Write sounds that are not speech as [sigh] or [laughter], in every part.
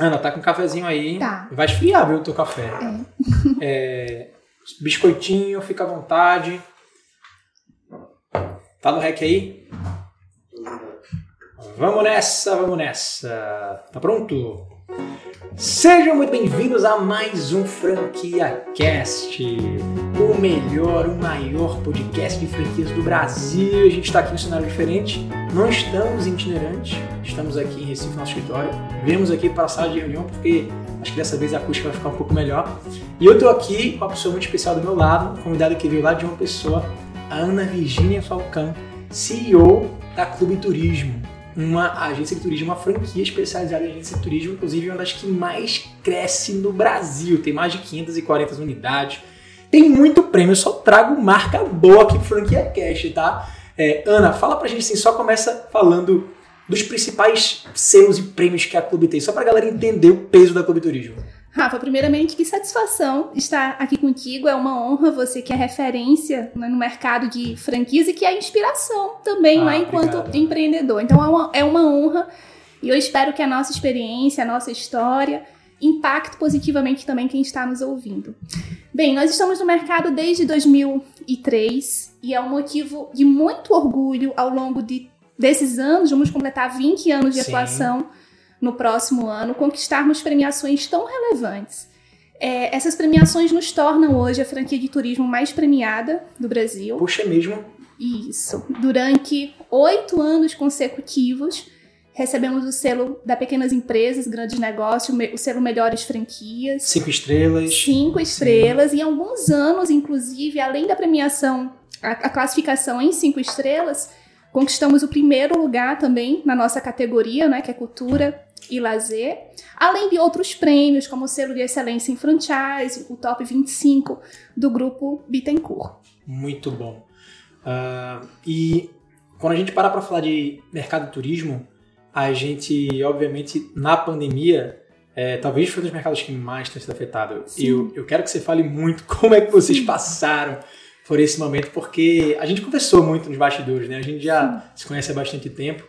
Ana, tá com um cafezinho aí. Tá. Vai esfriar, viu, o teu café. É. [laughs] É, biscoitinho, fica à vontade. Tá no rec aí? Vamos nessa, vamos nessa. Tá pronto? Sejam muito bem-vindos a mais um Franquia Cast, o melhor, o maior podcast de franquias do Brasil. A gente está aqui em um cenário diferente, não estamos itinerantes, estamos aqui em Recife, nosso escritório. Viemos aqui para a sala de reunião porque acho que dessa vez a acústica vai ficar um pouco melhor. E eu estou aqui com uma pessoa muito especial do meu lado, um convidado que veio lá de uma pessoa, a Ana Virginia Falcão, CEO da Clube Turismo uma agência de turismo, uma franquia especializada em agência de turismo, inclusive uma das que mais cresce no Brasil. Tem mais de 540 unidades. Tem muito prêmio, só trago marca boa aqui pro Franquia Cash, tá? É, Ana, fala pra gente assim, só começa falando dos principais selos e prêmios que a Clube tem, só pra galera entender o peso da Clube Turismo. Rafa, primeiramente, que satisfação estar aqui contigo. É uma honra você que é referência né, no mercado de franquias e que é inspiração também Ah, né, enquanto obrigado. empreendedor. Então é uma, é uma honra e eu espero que a nossa experiência, a nossa história impacte positivamente também quem está nos ouvindo. Bem, nós estamos no mercado desde 2003 e é um motivo de muito orgulho ao longo de, desses anos. Vamos completar 20 anos de Sim. atuação no próximo ano, conquistarmos premiações tão relevantes. É, essas premiações nos tornam hoje a franquia de turismo mais premiada do Brasil. Puxa, é mesmo? Isso. Durante oito anos consecutivos, recebemos o selo da Pequenas Empresas, Grandes Negócios, o selo Melhores Franquias. Cinco estrelas. Cinco estrelas. E alguns anos, inclusive, além da premiação, a, a classificação em cinco estrelas, conquistamos o primeiro lugar também na nossa categoria, né, que é cultura e lazer. Além de outros prêmios, como o selo de excelência em franchise, o top 25 do grupo Bittencourt. Muito bom. Ah, e quando a gente para para falar de mercado de turismo, a gente, obviamente, na pandemia, é, talvez foi um dos mercados que mais tem sido afetado. Sim. Eu, eu quero que você fale muito [laughs] como é que vocês passaram por esse momento, porque a gente conversou muito nos bastidores, né? A gente já se conhece há bastante tempo.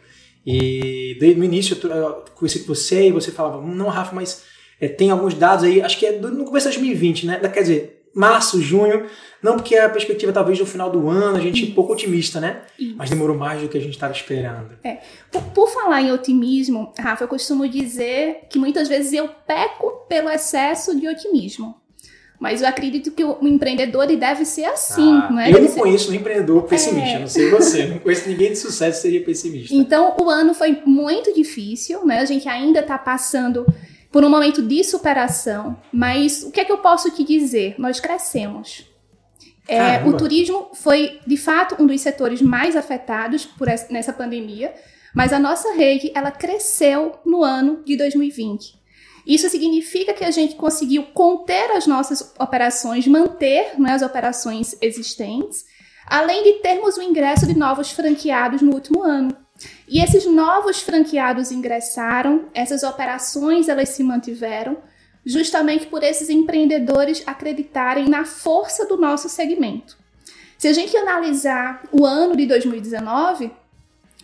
E desde no início eu, conheci com você e você falava, não, Rafa, mas é, tem alguns dados aí, acho que é do- no começo de 2020, né? Quer dizer, março, junho, não porque a perspectiva talvez no final do ano, a gente é um pouco otimista, né? Isso. Mas demorou mais do que a gente estava esperando. Por, por falar em otimismo, Rafa, eu costumo dizer que muitas vezes eu peco pelo excesso de otimismo. Mas eu acredito que o empreendedor ele deve ser assim, Ah, né? eu Deve não ser- conheço um empreendedor pessimista, É. não sei você, não conheço ninguém de sucesso que seria pessimista. Então, o ano foi muito difícil, né? A gente ainda está passando por um momento de superação, mas o que é que eu posso te dizer? Nós crescemos. É, o turismo foi, de fato, um dos setores mais afetados por essa, nessa pandemia, mas a nossa rede ela cresceu no ano de 2020. Isso significa que a gente conseguiu conter as nossas operações, manter né, as operações existentes, além de termos o ingresso de novos franqueados no último ano. E esses novos franqueados ingressaram, essas operações elas se mantiveram, justamente por esses empreendedores acreditarem na força do nosso segmento. Se a gente analisar o ano de 2019,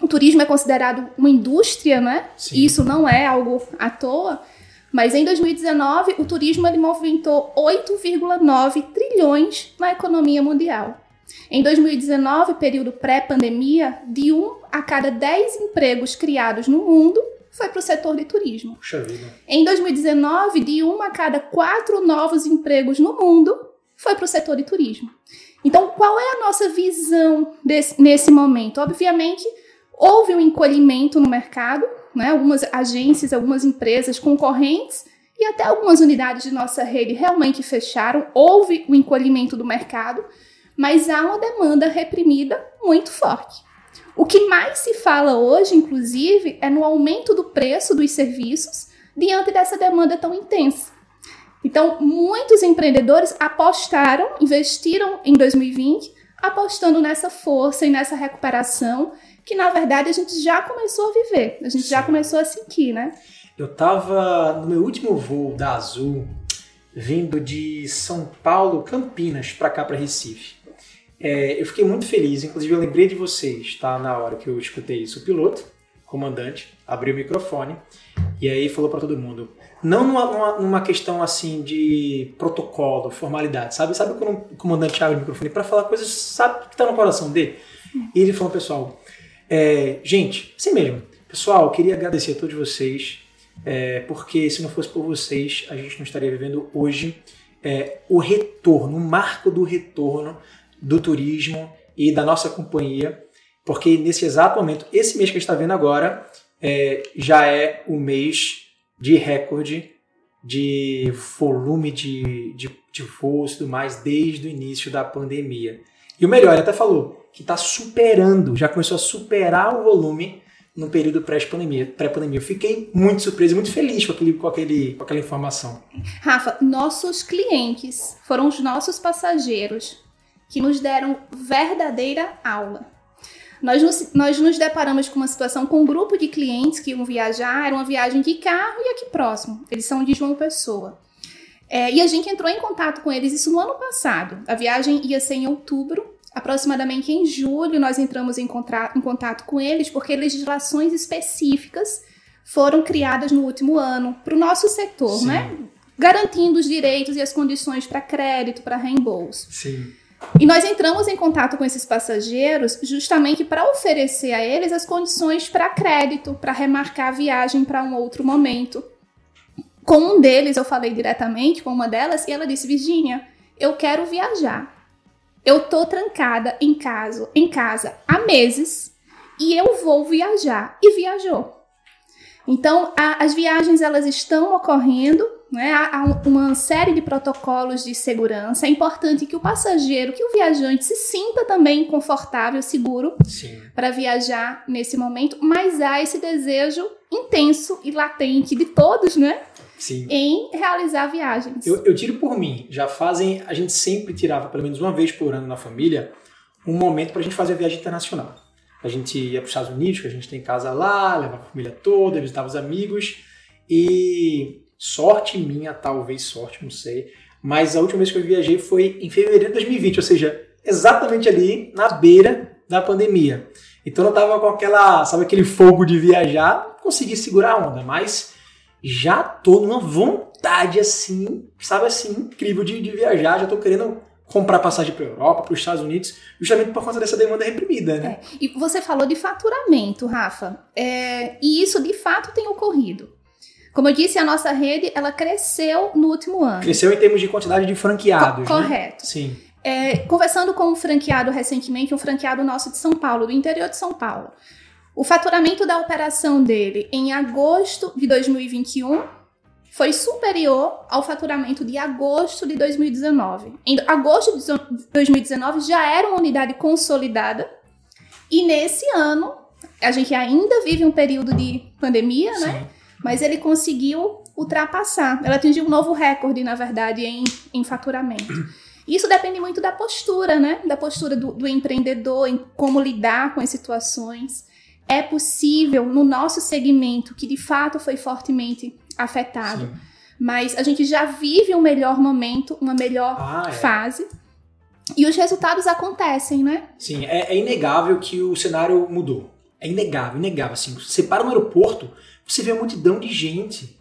o turismo é considerado uma indústria, né? Sim. Isso não é algo à toa. Mas em 2019, o turismo ele movimentou 8,9 trilhões na economia mundial. Em 2019, período pré-pandemia, de um a cada 10 empregos criados no mundo foi para o setor de turismo. Puxa vida. Em 2019, de um a cada quatro novos empregos no mundo foi para o setor de turismo. Então, qual é a nossa visão desse- nesse momento? Obviamente, houve um encolhimento no mercado, né? algumas agências, algumas empresas concorrentes e até algumas unidades de nossa rede realmente fecharam. Houve o encolhimento do mercado, mas há uma demanda reprimida muito forte. O que mais se fala hoje, inclusive, é no aumento do preço dos serviços diante dessa demanda tão intensa. Então, muitos empreendedores apostaram, investiram em 2020, apostando nessa força e nessa recuperação que, na verdade, a gente já começou a viver, a gente já Sim. começou a sentir, né? Eu tava no meu último voo da Azul, vindo de São Paulo, Campinas, para cá, para Recife. É, eu fiquei muito feliz, inclusive eu lembrei de vocês, tá? Na hora que eu escutei isso, o piloto, comandante, abriu o microfone E aí falou para todo mundo. Não numa, numa, numa, questão assim de protocolo, formalidade, sabe? Sabe quando o comandante abre o microfone para falar coisas, sabe, que tá no coração dele? E ele falou, pessoal, é, gente, assim mesmo, pessoal, queria agradecer a todos vocês, é, porque se não fosse por vocês, a gente não estaria vivendo hoje é, o retorno, o marco do retorno do turismo e da nossa companhia, porque nesse exato momento, esse mês que a gente está vendo agora, é, já é o mês de recorde de volume de, de, de voos e tudo mais desde o início da pandemia. E o melhor, ele até falou que está superando, já começou a superar o volume no período pré-pandemia. Pré-pandemia. Eu fiquei muito surpreso, muito feliz com, aquele, com, aquele, com aquela informação. Rafa, nossos clientes foram os nossos passageiros que nos deram verdadeira aula. Nós nos, nós nos deparamos com uma situação com um grupo de clientes que iam viajar, era uma viagem de carro e aqui próximo. Eles são de João Pessoa. É, e a gente entrou em contato com eles isso no ano passado. A viagem ia ser em outubro Aproximadamente em julho, nós entramos em, em contato com eles porque legislações específicas foram criadas no último ano para o nosso setor, Sim. né? Garantindo os direitos e as condições para crédito, para reembolso. Sim. E nós entramos em contato com esses passageiros justamente para oferecer a eles as condições para crédito, para remarcar a viagem para um outro momento. Com um deles, eu falei diretamente com uma delas e ela disse: Virginia, eu quero viajar. Eu tô trancada em casa, em casa há meses e eu vou viajar. E viajou. Então, a, as viagens elas estão ocorrendo, né? há, há uma série de protocolos de segurança. É importante que o passageiro, que o viajante se sinta também confortável, seguro para viajar nesse momento, mas há esse desejo intenso e latente de todos, né? Sim. em realizar viagens. Eu, eu, tiro por mim. Já fazem. A gente sempre tirava, pelo menos uma vez por ano na família, um momento para a gente fazer a viagem internacional. A gente ia para os Estados Unidos, que a gente tem casa lá, levava a família toda, visitava os amigos. E sorte minha, talvez sorte, não sei. Mas a última vez que eu viajei foi em fevereiro de 2020, ou seja, exatamente ali na beira da pandemia. Então eu tava com aquela, sabe, aquele fogo de viajar, consegui segurar a onda, mas já tô numa vontade assim, sabe assim, incrível de, de viajar, já tô querendo comprar passagem para Europa, para os Estados Unidos, justamente por conta dessa demanda reprimida, né? É. E você falou de faturamento, Rafa, é, e isso de fato tem ocorrido. Como eu disse, a nossa rede ela cresceu no último ano. Cresceu em termos de quantidade de franqueados, Co correto. Né? Sim. É, conversando com um franqueado recentemente, um franqueado nosso de São Paulo, do interior de São Paulo. O faturamento da operação dele em agosto de 2021 foi superior ao faturamento de agosto de 2019. Em agosto de 2019 já era uma unidade consolidada e nesse ano a gente ainda vive um período de pandemia, né? Sim. né? Mas ele conseguiu ultrapassar. Ela atingiu um novo recorde, na verdade, em, em faturamento. Isso depende muito da postura, né? Da postura do, do empreendedor, em como lidar com as situações é possível no nosso segmento, que de fato foi fortemente afetado. Sim. Mas a gente já vive um melhor momento, uma melhor ah, é. fase. E os resultados acontecem, né? Sim, é, é, inegável que o cenário mudou. É inegável, inegável. Assim, você para no aeroporto, você vê uma multidão de gente,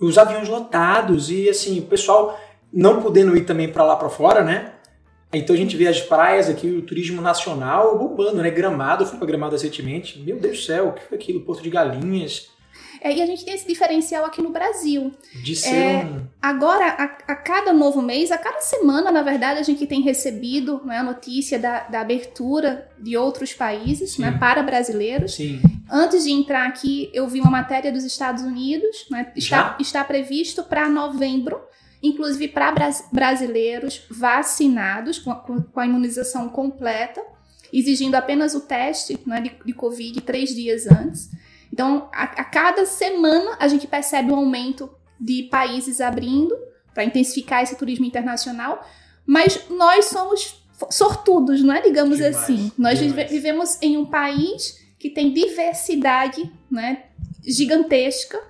os aviões lotados e assim, o pessoal não podendo ir também para lá para fora, né? Então a gente vê as praias aqui, o turismo nacional bombando, né? Gramado, eu fui para Gramado recentemente. Meu Deus do céu, o que foi aquilo? Porto de Galinhas. É, e a gente tem esse diferencial aqui no Brasil. De ser é, um... Agora, a, a, cada novo mês, a cada semana, na verdade, a gente tem recebido né, a notícia da, da abertura de outros países né, para brasileiros. Sim. Antes de entrar aqui, eu vi uma matéria dos Estados Unidos. Né, está, está previsto para novembro inclusive para brasileiros vacinados com a, imunização completa, exigindo apenas o teste né, de, de Covid três dias antes. Então, a, a cada semana a gente percebe um aumento de países abrindo para intensificar esse turismo internacional, mas nós somos sortudos, não é? Digamos demais, assim. Nós demais. vivemos em um país que tem diversidade né, gigantesca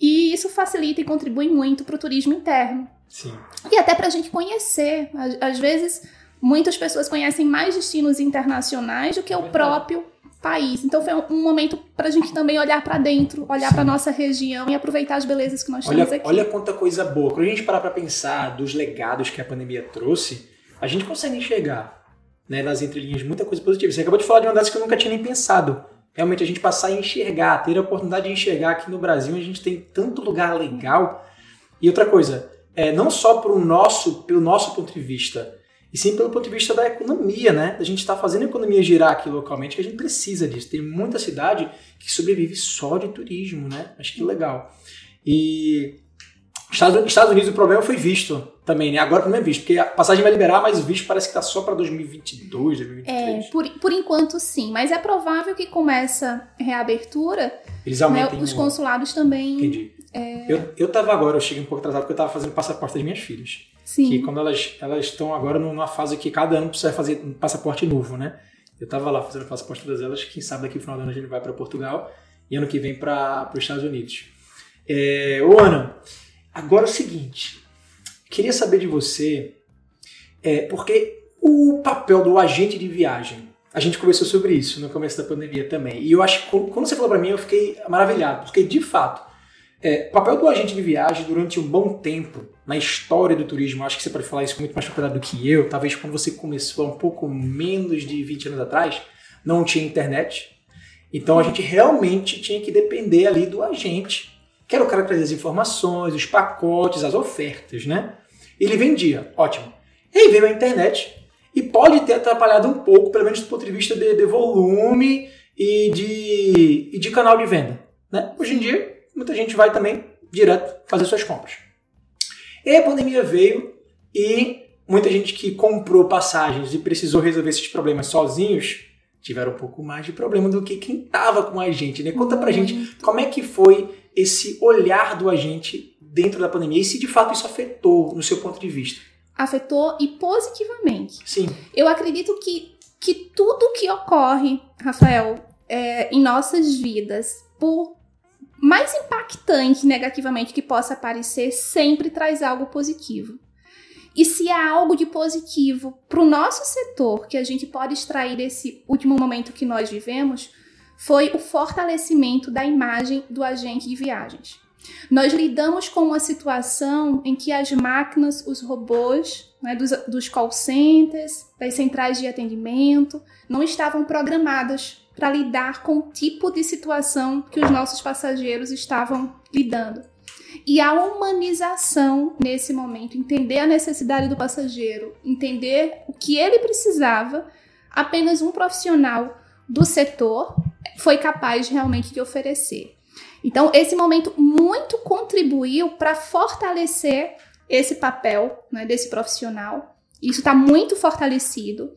e isso facilita e contribui muito para o turismo interno. Sim. E até para a gente conhecer. Às vezes, muitas pessoas conhecem mais destinos internacionais do que é o próprio país. Então foi um, um momento para a gente também olhar para dentro, olhar para nossa região e aproveitar as belezas que nós olha, temos aqui. Olha quanta coisa boa. Quando a gente parar para pensar dos legados que a pandemia trouxe, a gente consegue enxergar né, nas entrelinhas muita coisa positiva. Você acabou de falar de uma das que eu nunca tinha nem pensado. Realmente a gente passar a enxergar, ter a oportunidade de enxergar aqui no Brasil, a gente tem tanto lugar legal. E outra coisa, é, não só pro nosso, pelo nosso ponto de vista, e sim pelo ponto de vista da economia, né? A gente está fazendo a economia girar aqui localmente, que a gente precisa disso. Tem muita cidade que sobrevive só de turismo, né? Acho que legal. E Estados, Estados Unidos o problema foi visto também, né? Agora também é visto, porque a passagem vai liberar, mas o visto parece que está só para 2022, 2023. É, por, por enquanto sim, mas é provável que com essa reabertura, Eles né, aumentem os o- consulados também. Entendi. Eu, eu tava agora, eu cheguei um pouco atrasado porque eu tava fazendo passaporte das minhas filhas. Sim. Que quando elas elas estão agora numa fase que cada ano precisa fazer um passaporte novo, né? Eu tava lá fazendo passaporte das elas, quem sabe daqui no final do ano a gente vai para Portugal e ano que vem para os Estados Unidos. É, ô Ana, agora é o seguinte, queria saber de você, é, porque o papel do agente de viagem, a gente conversou sobre isso no começo da pandemia também, e eu acho que quando você falou para mim eu fiquei maravilhado, porque de fato é, o papel do agente de viagem durante um bom tempo na história do turismo, acho que você pode falar isso com muito mais propriedade do que eu, talvez quando você começou há um pouco menos de 20 anos atrás, não tinha internet. Então a gente realmente tinha que depender ali do agente, que era o cara que trazia as informações, os pacotes, as ofertas, né? Ele vendia, ótimo. E aí veio a internet e pode ter atrapalhado um pouco, pelo menos do ponto de vista de, de volume e de, e de canal de venda. Né? Hoje em dia, muita gente vai também direto fazer suas compras. E aí a pandemia veio e muita gente que comprou passagens e precisou resolver esses problemas sozinhos tiveram um pouco mais de problema do que quem estava com a gente. Né? Conta pra gente como é que foi esse olhar do agente dentro da pandemia e se de fato isso afetou no seu ponto de vista. Afetou e positivamente. Sim, Eu acredito que, que tudo que ocorre, Rafael, é, em nossas vidas, por mais impactante negativamente que possa parecer, sempre traz algo positivo. E se há algo de positivo para o nosso setor que a gente pode extrair desse último momento que nós vivemos, foi o fortalecimento da imagem do agente de viagens. Nós lidamos com uma situação em que as máquinas, os robôs, né, dos, dos call centers, das centrais de atendimento, não estavam programadas para lidar com o tipo de situação que os nossos passageiros estavam lidando. E a humanização nesse momento, entender a necessidade do passageiro, entender o que ele precisava, apenas um profissional do setor foi capaz realmente de oferecer. Então, esse momento muito contribuiu para fortalecer esse papel né, desse profissional. Isso está muito fortalecido.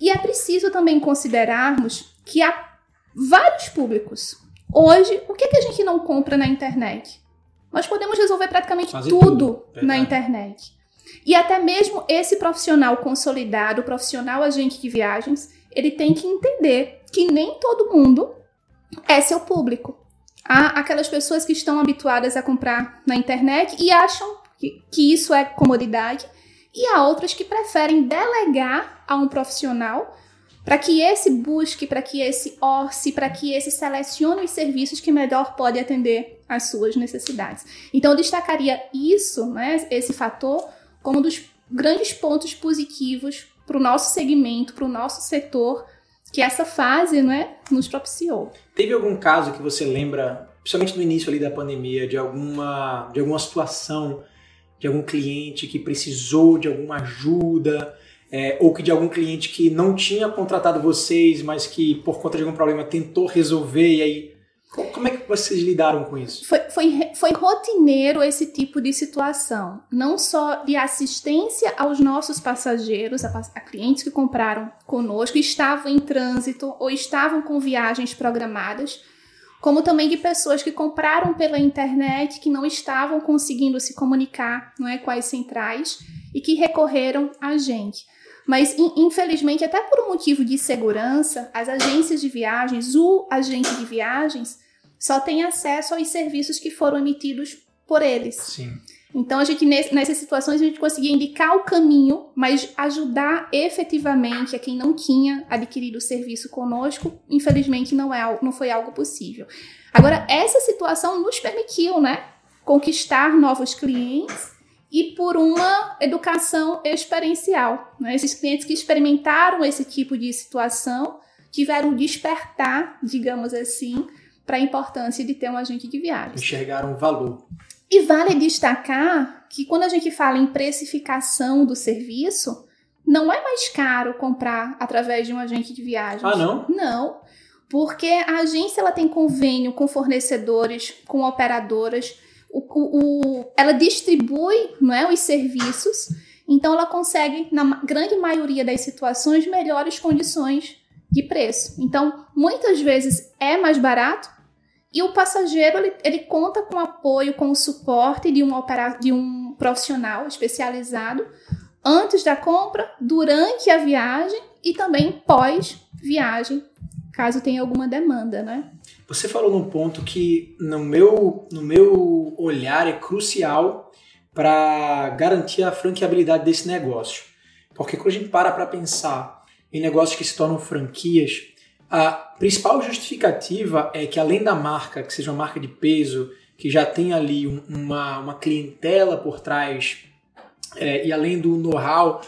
E é preciso também considerarmos que há vários públicos. Hoje, o que, que a gente não compra na internet? Nós podemos resolver praticamente Quase tudo, tudo, na internet. E até mesmo esse profissional consolidado, o profissional agente de viagens, ele tem que entender que nem todo mundo é seu público. Há aquelas pessoas que estão habituadas a comprar na internet e acham que, que isso é comodidade, e há outras que preferem delegar a um profissional para que esse busque, para que esse orce, para que esse selecione os serviços que melhor pode atender às suas necessidades. Então, eu destacaria isso, né, esse fator, como um dos grandes pontos positivos para o nosso segmento, para o nosso setor, que essa fase né, nos propiciou. Teve algum caso que você lembra, principalmente no início ali da pandemia, de alguma, de alguma situação, de algum cliente que precisou de alguma ajuda, é, ou que de algum cliente que não tinha contratado vocês, mas que por conta de algum problema tentou resolver e aí como é que vocês lidaram com isso? Foi, foi, foi rotineiro esse tipo de situação, não só de assistência aos nossos passageiros, a, a clientes que compraram conosco, estavam em trânsito ou estavam com viagens programadas, como também de pessoas que compraram pela internet, que não estavam conseguindo se comunicar não é, com as centrais e que recorreram a gente. Mas, in- infelizmente, até por um motivo de segurança, as agências de viagens, o agente de viagens, só tem acesso aos serviços que foram emitidos por eles. Sim. Então, a gente, nessas situações, a gente conseguia indicar o caminho, mas ajudar efetivamente a quem não tinha adquirido o serviço conosco, infelizmente, não, é, não foi algo possível. Agora, essa situação nos permitiu, né, conquistar novos clientes e por uma educação experiencial. Né? Esses clientes que experimentaram esse tipo de situação tiveram despertar, digamos assim, para a importância de ter um agente de viagens. Enxergaram valor. E vale destacar que quando a gente fala em precificação do serviço, não é mais caro comprar através de um agente de viagens. Ah, não? Não. Porque a agência ela tem convênio com fornecedores, com operadoras, o, o, ela distribui não é, os serviços, então ela consegue, na grande maioria das situações, melhores condições de preço. Então, muitas vezes é mais barato e o passageiro ele, ele conta com apoio, com o suporte de um, opera, de um profissional especializado antes da compra, durante a viagem e também pós-viagem, caso tenha alguma demanda, né? Você falou num ponto que, no meu, no meu olhar, é crucial para garantir a franqueabilidade desse negócio. Porque quando a gente para para pensar em negócios que se tornam franquias, a principal justificativa é que além da marca, que seja uma marca de peso, que já tem ali um, uma, uma clientela por trás, é, e além do know-how,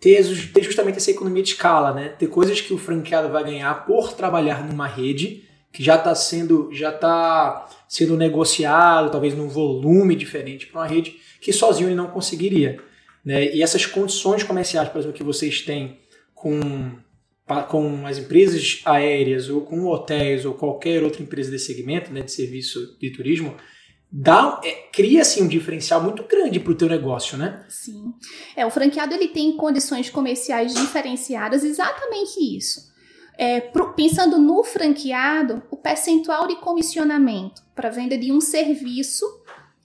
ter, ter, justamente essa economia de escala, né? Ter coisas que o franqueado vai ganhar por trabalhar numa rede que já está sendo, já tá sendo negociado, talvez num volume diferente para uma rede que sozinho ele não conseguiria. Né? E essas condições comerciais, por exemplo, que vocês têm com com as empresas aéreas ou com hotéis ou qualquer outra empresa desse segmento, né, de serviço de turismo, dá é, cria assim um diferencial muito grande para o teu negócio, né? Sim. É, o franqueado ele tem condições comerciais diferenciadas, exatamente isso. É, pro, pensando no franqueado, o percentual de comissionamento para venda de um serviço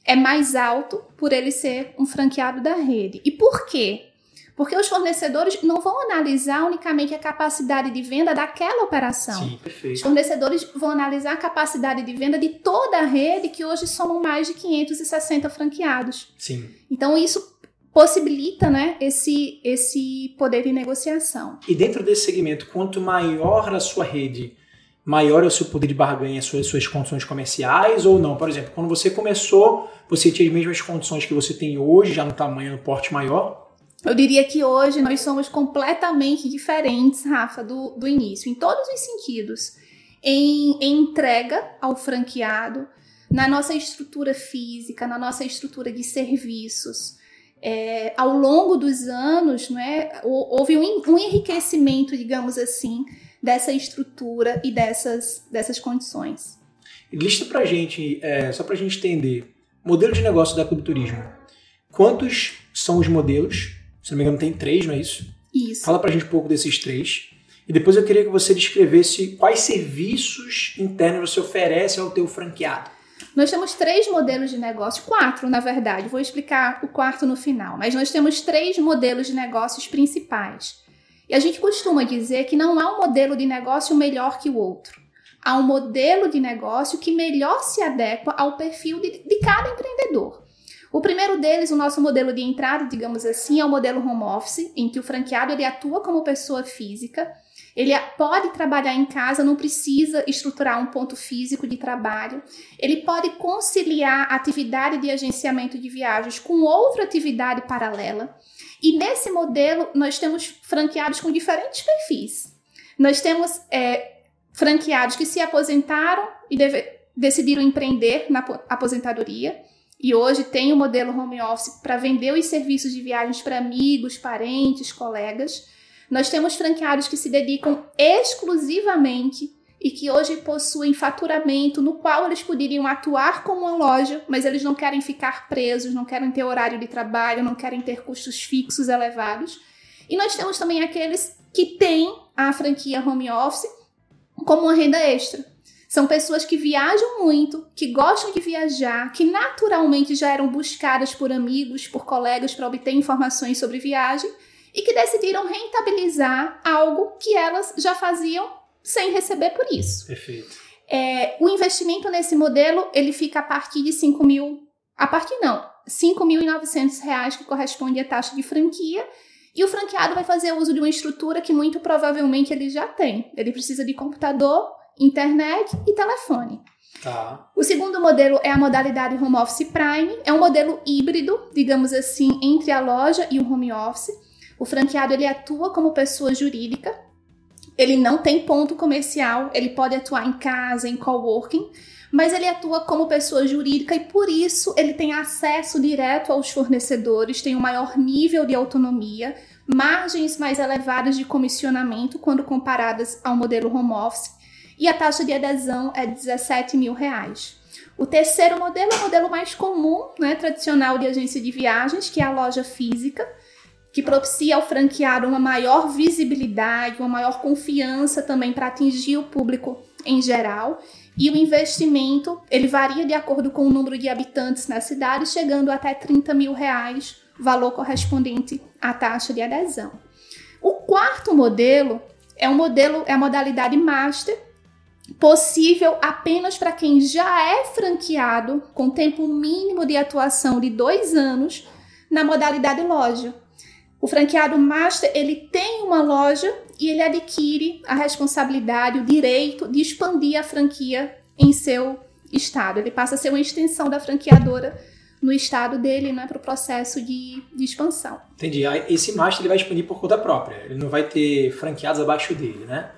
é mais alto por ele ser um franqueado da rede. E por quê? Porque os fornecedores não vão analisar unicamente a capacidade de venda daquela operação. Sim, perfeito. Os fornecedores vão analisar a capacidade de venda de toda a rede, que hoje somam mais de 560 franqueados. Sim. Então, isso possibilita né, esse, esse poder de negociação. E dentro desse segmento, quanto maior a sua rede, maior é o seu poder de barganha, as suas, suas condições comerciais ou não? Por exemplo, quando você começou, você tinha as mesmas condições que você tem hoje, já no tamanho, no porte maior? Eu diria que hoje nós somos completamente diferentes, Rafa, do, do início, em todos os sentidos. Em, em entrega ao franqueado, na nossa estrutura física, na nossa estrutura de serviços. É, ao longo dos anos, né, houve um, um enriquecimento, digamos assim, dessa estrutura e dessas, dessas condições. Lista pra gente, é, só pra gente entender, modelo de negócio da Clube Turismo. Quantos são os modelos? Se não me engano, tem três, não é isso? Isso. Fala pra gente um pouco desses três. E depois eu queria que você descrevesse quais serviços internos você oferece ao teu franqueado. Nós temos três modelos de negócio, quatro na verdade, vou explicar o quarto no final, mas nós temos três modelos de negócios principais. E a gente costuma dizer que não há um modelo de negócio melhor que o outro. Há um modelo de negócio que melhor se adequa ao perfil de, de cada empreendedor. O primeiro deles, o nosso modelo de entrada, digamos assim, é o modelo home office, em que o franqueado ele atua como pessoa física, ele pode trabalhar em casa, não precisa estruturar um ponto físico de trabalho. Ele pode conciliar atividade de agenciamento de viagens com outra atividade paralela. E nesse modelo, nós temos franqueados com diferentes perfis. Nós temos é, franqueados que se aposentaram e deve, decidiram empreender na aposentadoria e hoje tem o modelo home office para vender os serviços de viagens para amigos, parentes, colegas. Nós temos franqueados que se dedicam exclusivamente e que hoje possuem faturamento no qual eles poderiam atuar como uma loja, mas eles não querem ficar presos, não querem ter horário de trabalho, não querem ter custos fixos elevados. E nós temos também aqueles que têm a franquia home office como uma renda extra. São pessoas que viajam muito, que gostam de viajar, que naturalmente já eram buscadas por amigos, por colegas para obter informações sobre viagem e que decidiram rentabilizar algo que elas já faziam sem receber por isso. Perfeito. É, o investimento nesse modelo ele fica a partir de 5 mil. A partir não. 5.900 reais, que corresponde à taxa de franquia, e o franqueado vai fazer uso de uma estrutura que muito provavelmente ele já tem. Ele precisa de computador, internet e telefone. Tá. O segundo modelo é a modalidade Home Office Prime. É um modelo híbrido, digamos assim, entre a loja e o home office. O franqueado ele atua como pessoa jurídica. Ele não tem ponto comercial, ele pode atuar em casa, em coworking, mas ele atua como pessoa jurídica e por isso ele tem acesso direto aos fornecedores, tem um maior nível de autonomia, margens mais elevadas de comissionamento quando comparadas ao modelo home office e a taxa de adesão é 17 mil reais. O terceiro modelo é o modelo mais comum, né, tradicional de agência de viagens, que é a loja física que propicia ao franqueado uma maior visibilidade, uma maior confiança também para atingir o público em geral. E o investimento ele varia de acordo com o número de habitantes na cidade, chegando até 30 mil reais, valor correspondente à taxa de adesão. O quarto modelo é um modelo, é a modalidade master, possível apenas para quem já é franqueado, com tempo mínimo de atuação de dois anos, na modalidade loja. O franqueado master ele tem uma loja e ele adquire a responsabilidade, o direito de expandir a franquia em seu estado. Ele passa a ser uma extensão da franqueadora no estado dele, né, para o processo de, de, expansão. Entendi. Esse master ele vai expandir por conta própria. Ele não vai ter franqueados abaixo dele, né?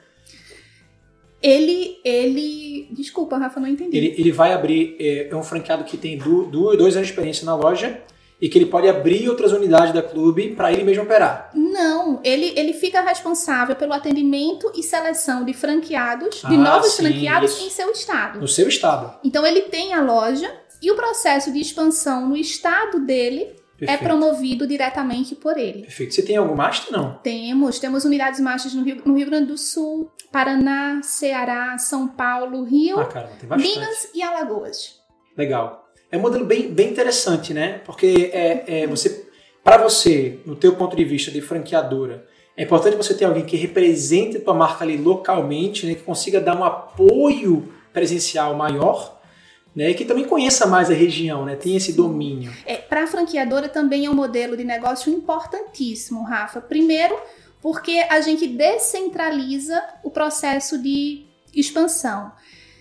Ele, ele, desculpa, Rafa, não entendi. Ele, ele vai abrir é, é um franqueado que tem do, do, dois anos de experiência na loja e que ele pode abrir outras unidades da clube para ele mesmo operar. Não, ele, ele fica responsável pelo atendimento e seleção de franqueados, de ah, novos sim, franqueados isso. em seu estado. No seu estado. Então ele tem a loja e o processo de expansão no estado dele é Perfeito. é promovido diretamente por ele. Perfeito. Você tem algum master, não? Temos. Temos unidades masters no Rio, no Rio Grande do Sul, Paraná, Ceará, São Paulo, Rio, ah, bastante. Minas e Alagoas. Legal. É um modelo bem, bem interessante, né? Porque é, é você, para você, no teu ponto de vista de franqueadora, é importante você ter alguém que represente a tua marca ali localmente, né? Que consiga dar um apoio presencial maior, né? Que também conheça mais a região, né? Tem esse domínio. É, para a franqueadora também é um modelo de negócio importantíssimo, Rafa. Primeiro, porque a gente descentraliza o processo de expansão.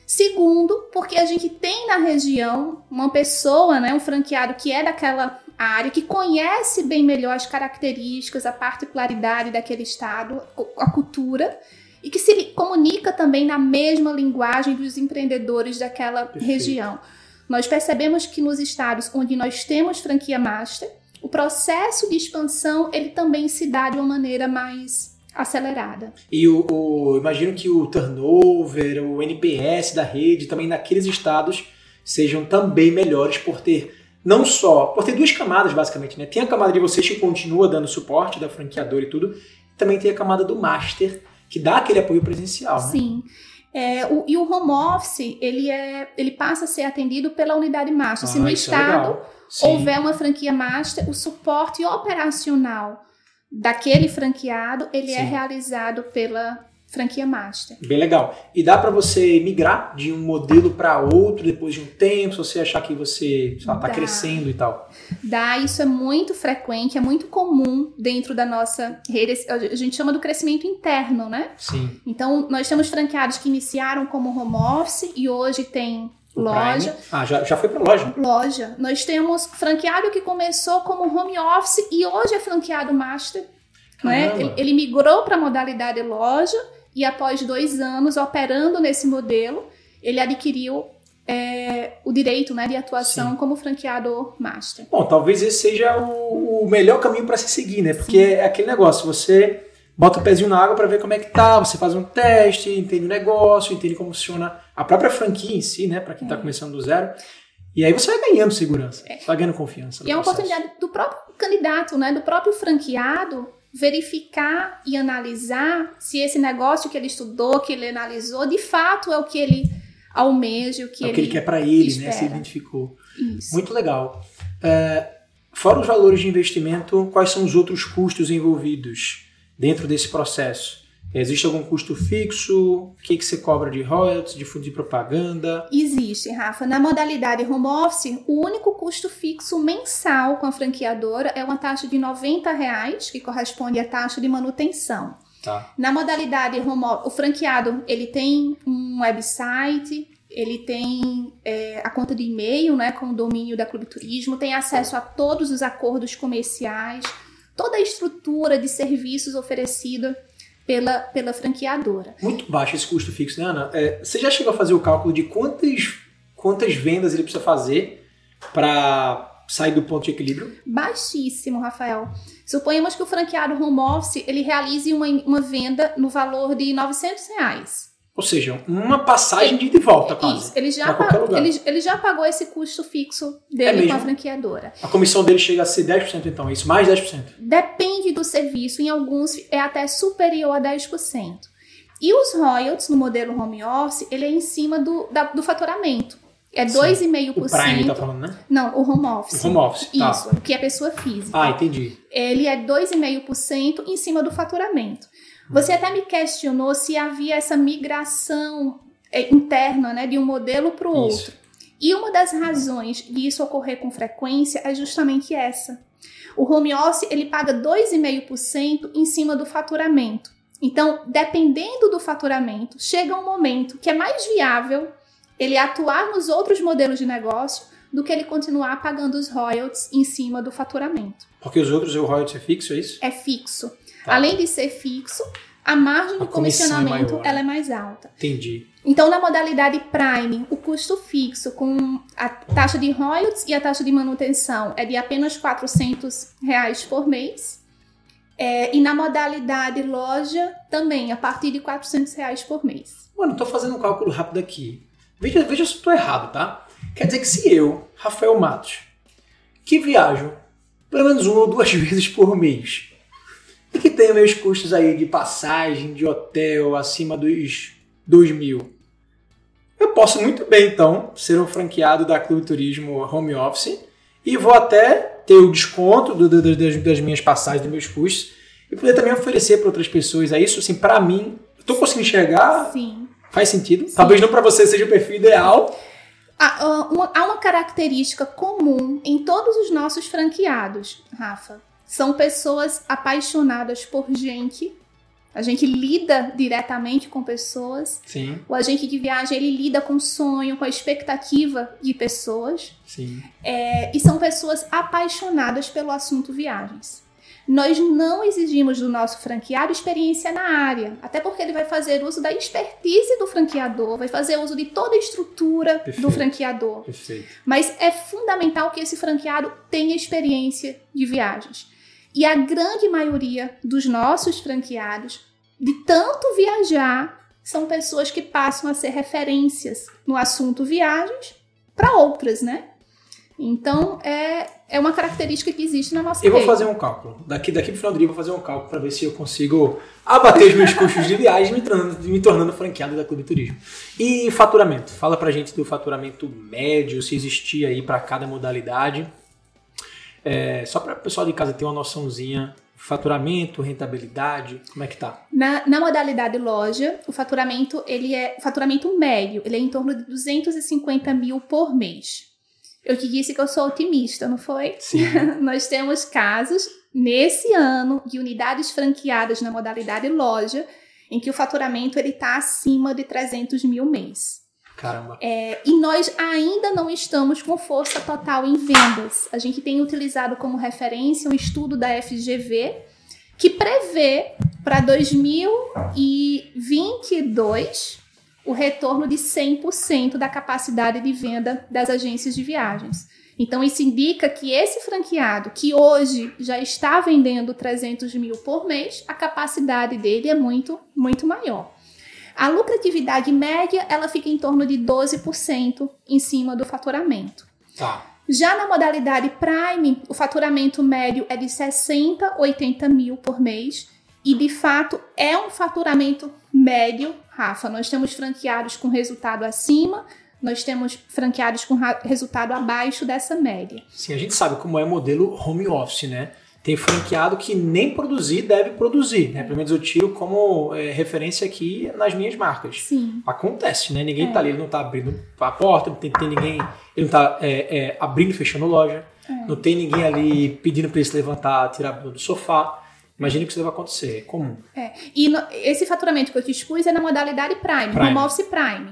Segundo, porque a gente tem na região uma pessoa, né, um franqueado que é daquela área, que conhece bem melhor as características, a particularidade daquele estado, a cultura, e que se comunica também na mesma linguagem dos empreendedores daquela Perfeito. região. Nós percebemos que nos estados onde nós temos franquia master, o processo de expansão ele também se dá de uma maneira mais acelerada. E o, o, imagino que o turnover, o NPS da rede, também naqueles estados sejam também melhores por ter não só por ter duas camadas basicamente, né? Tem a camada de vocês que continua dando suporte da franqueadora e tudo, também tem a camada do master que dá aquele apoio presencial. Né? Sim. É, o, e o home office ele é ele passa a ser atendido pela unidade master. Ah, Se no é estado é houver uma franquia master, o suporte operacional daquele franqueado, ele é Sim. é realizado pela franquia master. Bem legal. E dá para você migrar de um modelo para outro depois de um tempo, se você achar que você está crescendo e tal? Dá, isso é muito frequente, é muito comum dentro da nossa rede. A gente chama do crescimento interno, né? Sim. Então, nós temos franqueados que iniciaram como home office e hoje tem loja. Prime. Ah, já, já foi para loja? Loja. Nós temos franqueado que começou como home office e hoje é franqueado master. Né? Ele, ele migrou para a modalidade loja e após dois anos operando nesse modelo, ele adquiriu é, o direito né, de atuação Sim. como franqueador master. Bom, talvez esse seja o, o melhor caminho para se seguir, né? Porque Sim. é aquele negócio, você bota o pezinho na água para ver como é que tá, você faz um teste, entende o negócio, entende como funciona a própria franquia em si, né, para quem está é. começando do zero. E aí você vai ganhando segurança, é. vai ganhando confiança. E é uma oportunidade do próprio candidato, né, do próprio franqueado, verificar e analisar se esse negócio que ele estudou, que ele analisou, de fato é o que ele almeja, o que é ele o que ele quer para ele, espera. né? Se identificou. Isso. Muito legal. É, fora os valores de investimento, quais são os outros custos envolvidos dentro desse processo? Existe algum custo fixo? O que, que você cobra de royalties, de fundo de propaganda? Existe, Rafa. Na modalidade home office, o único custo fixo mensal com a franqueadora é uma taxa de 90 reais, que corresponde à taxa de manutenção. Tá. Na modalidade home office, o franqueado ele tem um website, ele tem é, a conta de e-mail né, com o domínio da Clube Turismo, tem acesso a todos os acordos comerciais, toda a estrutura de serviços oferecida pela, pela franqueadora. Muito baixo esse custo fixo, né, Ana? É, você já chegou a fazer o cálculo de quantas, quantas vendas ele precisa fazer para sair do ponto de equilíbrio? Baixíssimo, Rafael. Suponhamos que o franqueado home office ele realize uma, uma venda no valor de 900 reais. Ou seja, uma passagem de e volta quase. Isso, ele já, qualquer lugar. ele, ele já pagou esse custo fixo É dele com a franqueadora. A comissão dele chega a ser 10% então, é isso? Mais 10%. Depende do serviço, em alguns é até superior a 10%. E os royalties no modelo home office, ele é em cima do, da- do faturamento. É Sim. 2,5%. O Prime tá falando, né? Não, o home office. O home office, tá. Isso, que é pessoa física. Ah, entendi. Ele é 2,5% em cima do faturamento. Você até me questionou se havia essa migração é, interna, né, de um modelo para o outro. E uma das razões de isso ocorrer com frequência é justamente essa. O home office, ele paga 2,5% em cima do faturamento. Então, dependendo do faturamento, chega um momento que é mais viável ele atuar nos outros modelos de negócio do que ele continuar pagando os royalties em cima do faturamento. Porque os outros, o royalties é fixo, é isso? É fixo. Tá. Além de ser fixo, a margem A de é comissionamento né? ela é mais alta. Entendi. Então, na modalidade Prime, o custo fixo com a taxa de royalties e a taxa de manutenção é de apenas 400 reais por mês. É, e na modalidade loja, também, a partir de 400 reais por mês. Mano, tô fazendo um cálculo rápido aqui. Veja, veja se eu tô errado, tá? Quer dizer que se eu, Rafael Matos, que viajo pelo menos uma ou duas [laughs] vezes por mês, e que tenho meus custos aí de passagem, de hotel, acima dos 2 mil, eu posso muito bem, então, ser um franqueado da Clube Turismo Home Office e vou até ter o desconto do- do- das, das minhas passagens, dos meus custos, e poder também oferecer para outras pessoas. É isso, assim, para mim, tô conseguindo enxergar Sim. Faz sentido? Talvez não para você seja o perfil ideal. Há, ah, uma, há uma característica comum em todos os nossos franqueados, Rafa. São pessoas apaixonadas por gente. A gente lida diretamente com pessoas. Sim, O agente de viagem ele lida com o sonho, com a expectativa de pessoas. sim. É, e são pessoas apaixonadas pelo assunto viagens. Nós não exigimos do nosso franqueado experiência na área, até porque ele vai fazer uso da expertise do franqueador, vai fazer uso de toda a estrutura Perfeito. do franqueador. Perfeito. Mas é fundamental que esse franqueado tenha experiência de viagens. E a grande maioria dos nossos franqueados, de tanto viajar, são pessoas que passam a ser referências no assunto viagens para outras, né? Então é, é uma característica que existe na nossa Eu vou rede. fazer um cálculo. Daqui, daqui pro final do dia eu vou fazer um cálculo para ver se eu consigo abater os meus custos de viagem me tornando, me tornando franqueado da Clube Turismo. E faturamento. Fala pra gente do faturamento médio, se existia aí para cada modalidade. É, só para o pessoal de casa ter uma noçãozinha. Faturamento, rentabilidade, como é que tá? Na, na modalidade loja, o faturamento ele é faturamento médio, ele é em torno de 250 mil por mês. Eu te disse que eu sou otimista, não foi? Sim. [laughs] Nós temos casos nesse ano de unidades franqueadas na modalidade loja em que o faturamento ele está acima de 300 mil mês. Caramba. É, e nós ainda não estamos com força total em vendas. A gente tem utilizado como referência um estudo da FGV que prevê para 2022 o retorno de 100% da capacidade de venda das agências de viagens. Então, isso indica que esse franqueado, que hoje já está vendendo 300 mil por mês, a capacidade dele é muito, muito maior. A lucratividade média, ela fica em torno de 12% em cima do faturamento. Tá. Já na modalidade Prime, o faturamento médio é de 60, 80 mil por mês. E de fato é um faturamento médio, Rafa. Nós temos franqueados com resultado acima, nós temos franqueados com resultado abaixo dessa média. Sim, a gente sabe como é o modelo home office, né? Tem franqueado que nem produzir deve produzir, né? Pelo menos eu tiro como é, referência aqui nas minhas marcas. Sim. Acontece, né? Ninguém É. tá ali, ele não tá abrindo a porta, não tem, tem ninguém, ele não tá é, é, abrindo e fechando loja, É. não tem ninguém ali pedindo para ele se levantar, tirar a bunda do sofá. Imagina que isso deve acontecer, é comum. E no- esse faturamento que eu te expus é na modalidade Prime, Prime. Home Office Prime.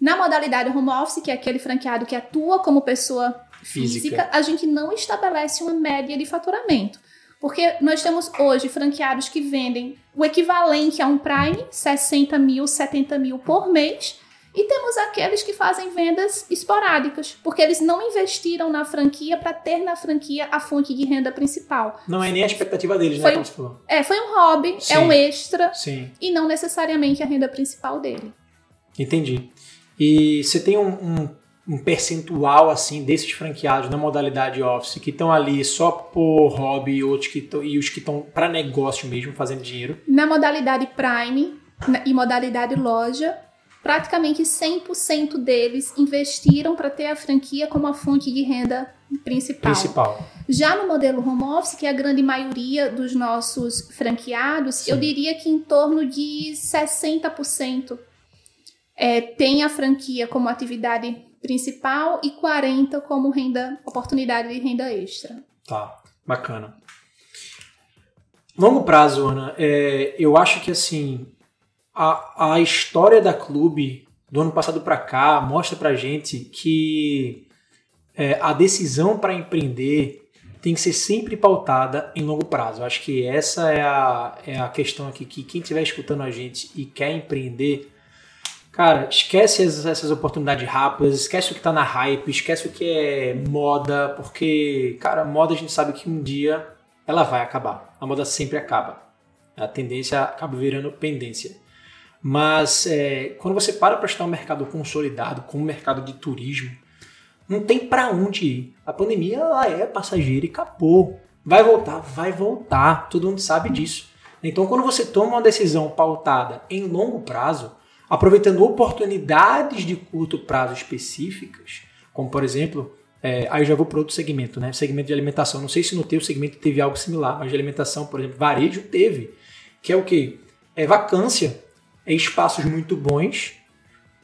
Na modalidade Home Office, que é aquele franqueado que atua como pessoa Física. física, a gente não estabelece uma média de faturamento. Porque nós temos hoje franqueados que vendem o equivalente a um Prime, 60 mil, 70 mil por mês. E temos aqueles que fazem vendas esporádicas, porque eles não investiram na franquia para ter na franquia a fonte de renda principal. Não é nem a expectativa deles, né? Foi- Como você falou. É, foi um hobby, Sim. é um extra, Sim, e não necessariamente a renda principal dele. entendi. E você tem um, um, um percentual assim desses franqueados na modalidade office que estão ali só por hobby outros que tão, e os que estão para negócio mesmo, fazendo dinheiro? Na modalidade Prime e modalidade loja, praticamente 100% deles investiram para ter a franquia como a fonte de renda principal. Principal. Já no modelo home office, que é a grande maioria dos nossos franqueados, Sim. eu diria que em torno de 60% é, tem a franquia como atividade principal e 40% como renda, oportunidade de renda extra. Tá, bacana. Longo prazo, Ana, é, eu acho que assim a, a história da clube do ano passado para cá mostra pra gente que é, a decisão para empreender tem que ser sempre pautada em longo prazo. Eu acho que essa é a, é a questão aqui que quem estiver escutando a gente e quer empreender, cara, esquece essas, oportunidades rápidas, esquece o que tá na hype, esquece o que é moda, porque, cara, moda a gente sabe que um dia ela vai acabar. A moda sempre acaba. A tendência acaba virando pendência. Mas é, quando você para para estudar um mercado consolidado, como o mercado de turismo, não tem para onde ir. A pandemia ela é passageira e acabou. Vai voltar, vai voltar. Todo mundo sabe disso. Então, quando você toma uma decisão pautada em longo prazo, aproveitando oportunidades de curto prazo específicas, como por exemplo, é, aí eu já vou para outro segmento, né? Segmento de alimentação. Não sei se no teu segmento teve algo similar, mas de alimentação, por exemplo, varejo teve. Que é o quê? É vacância. É espaços muito bons,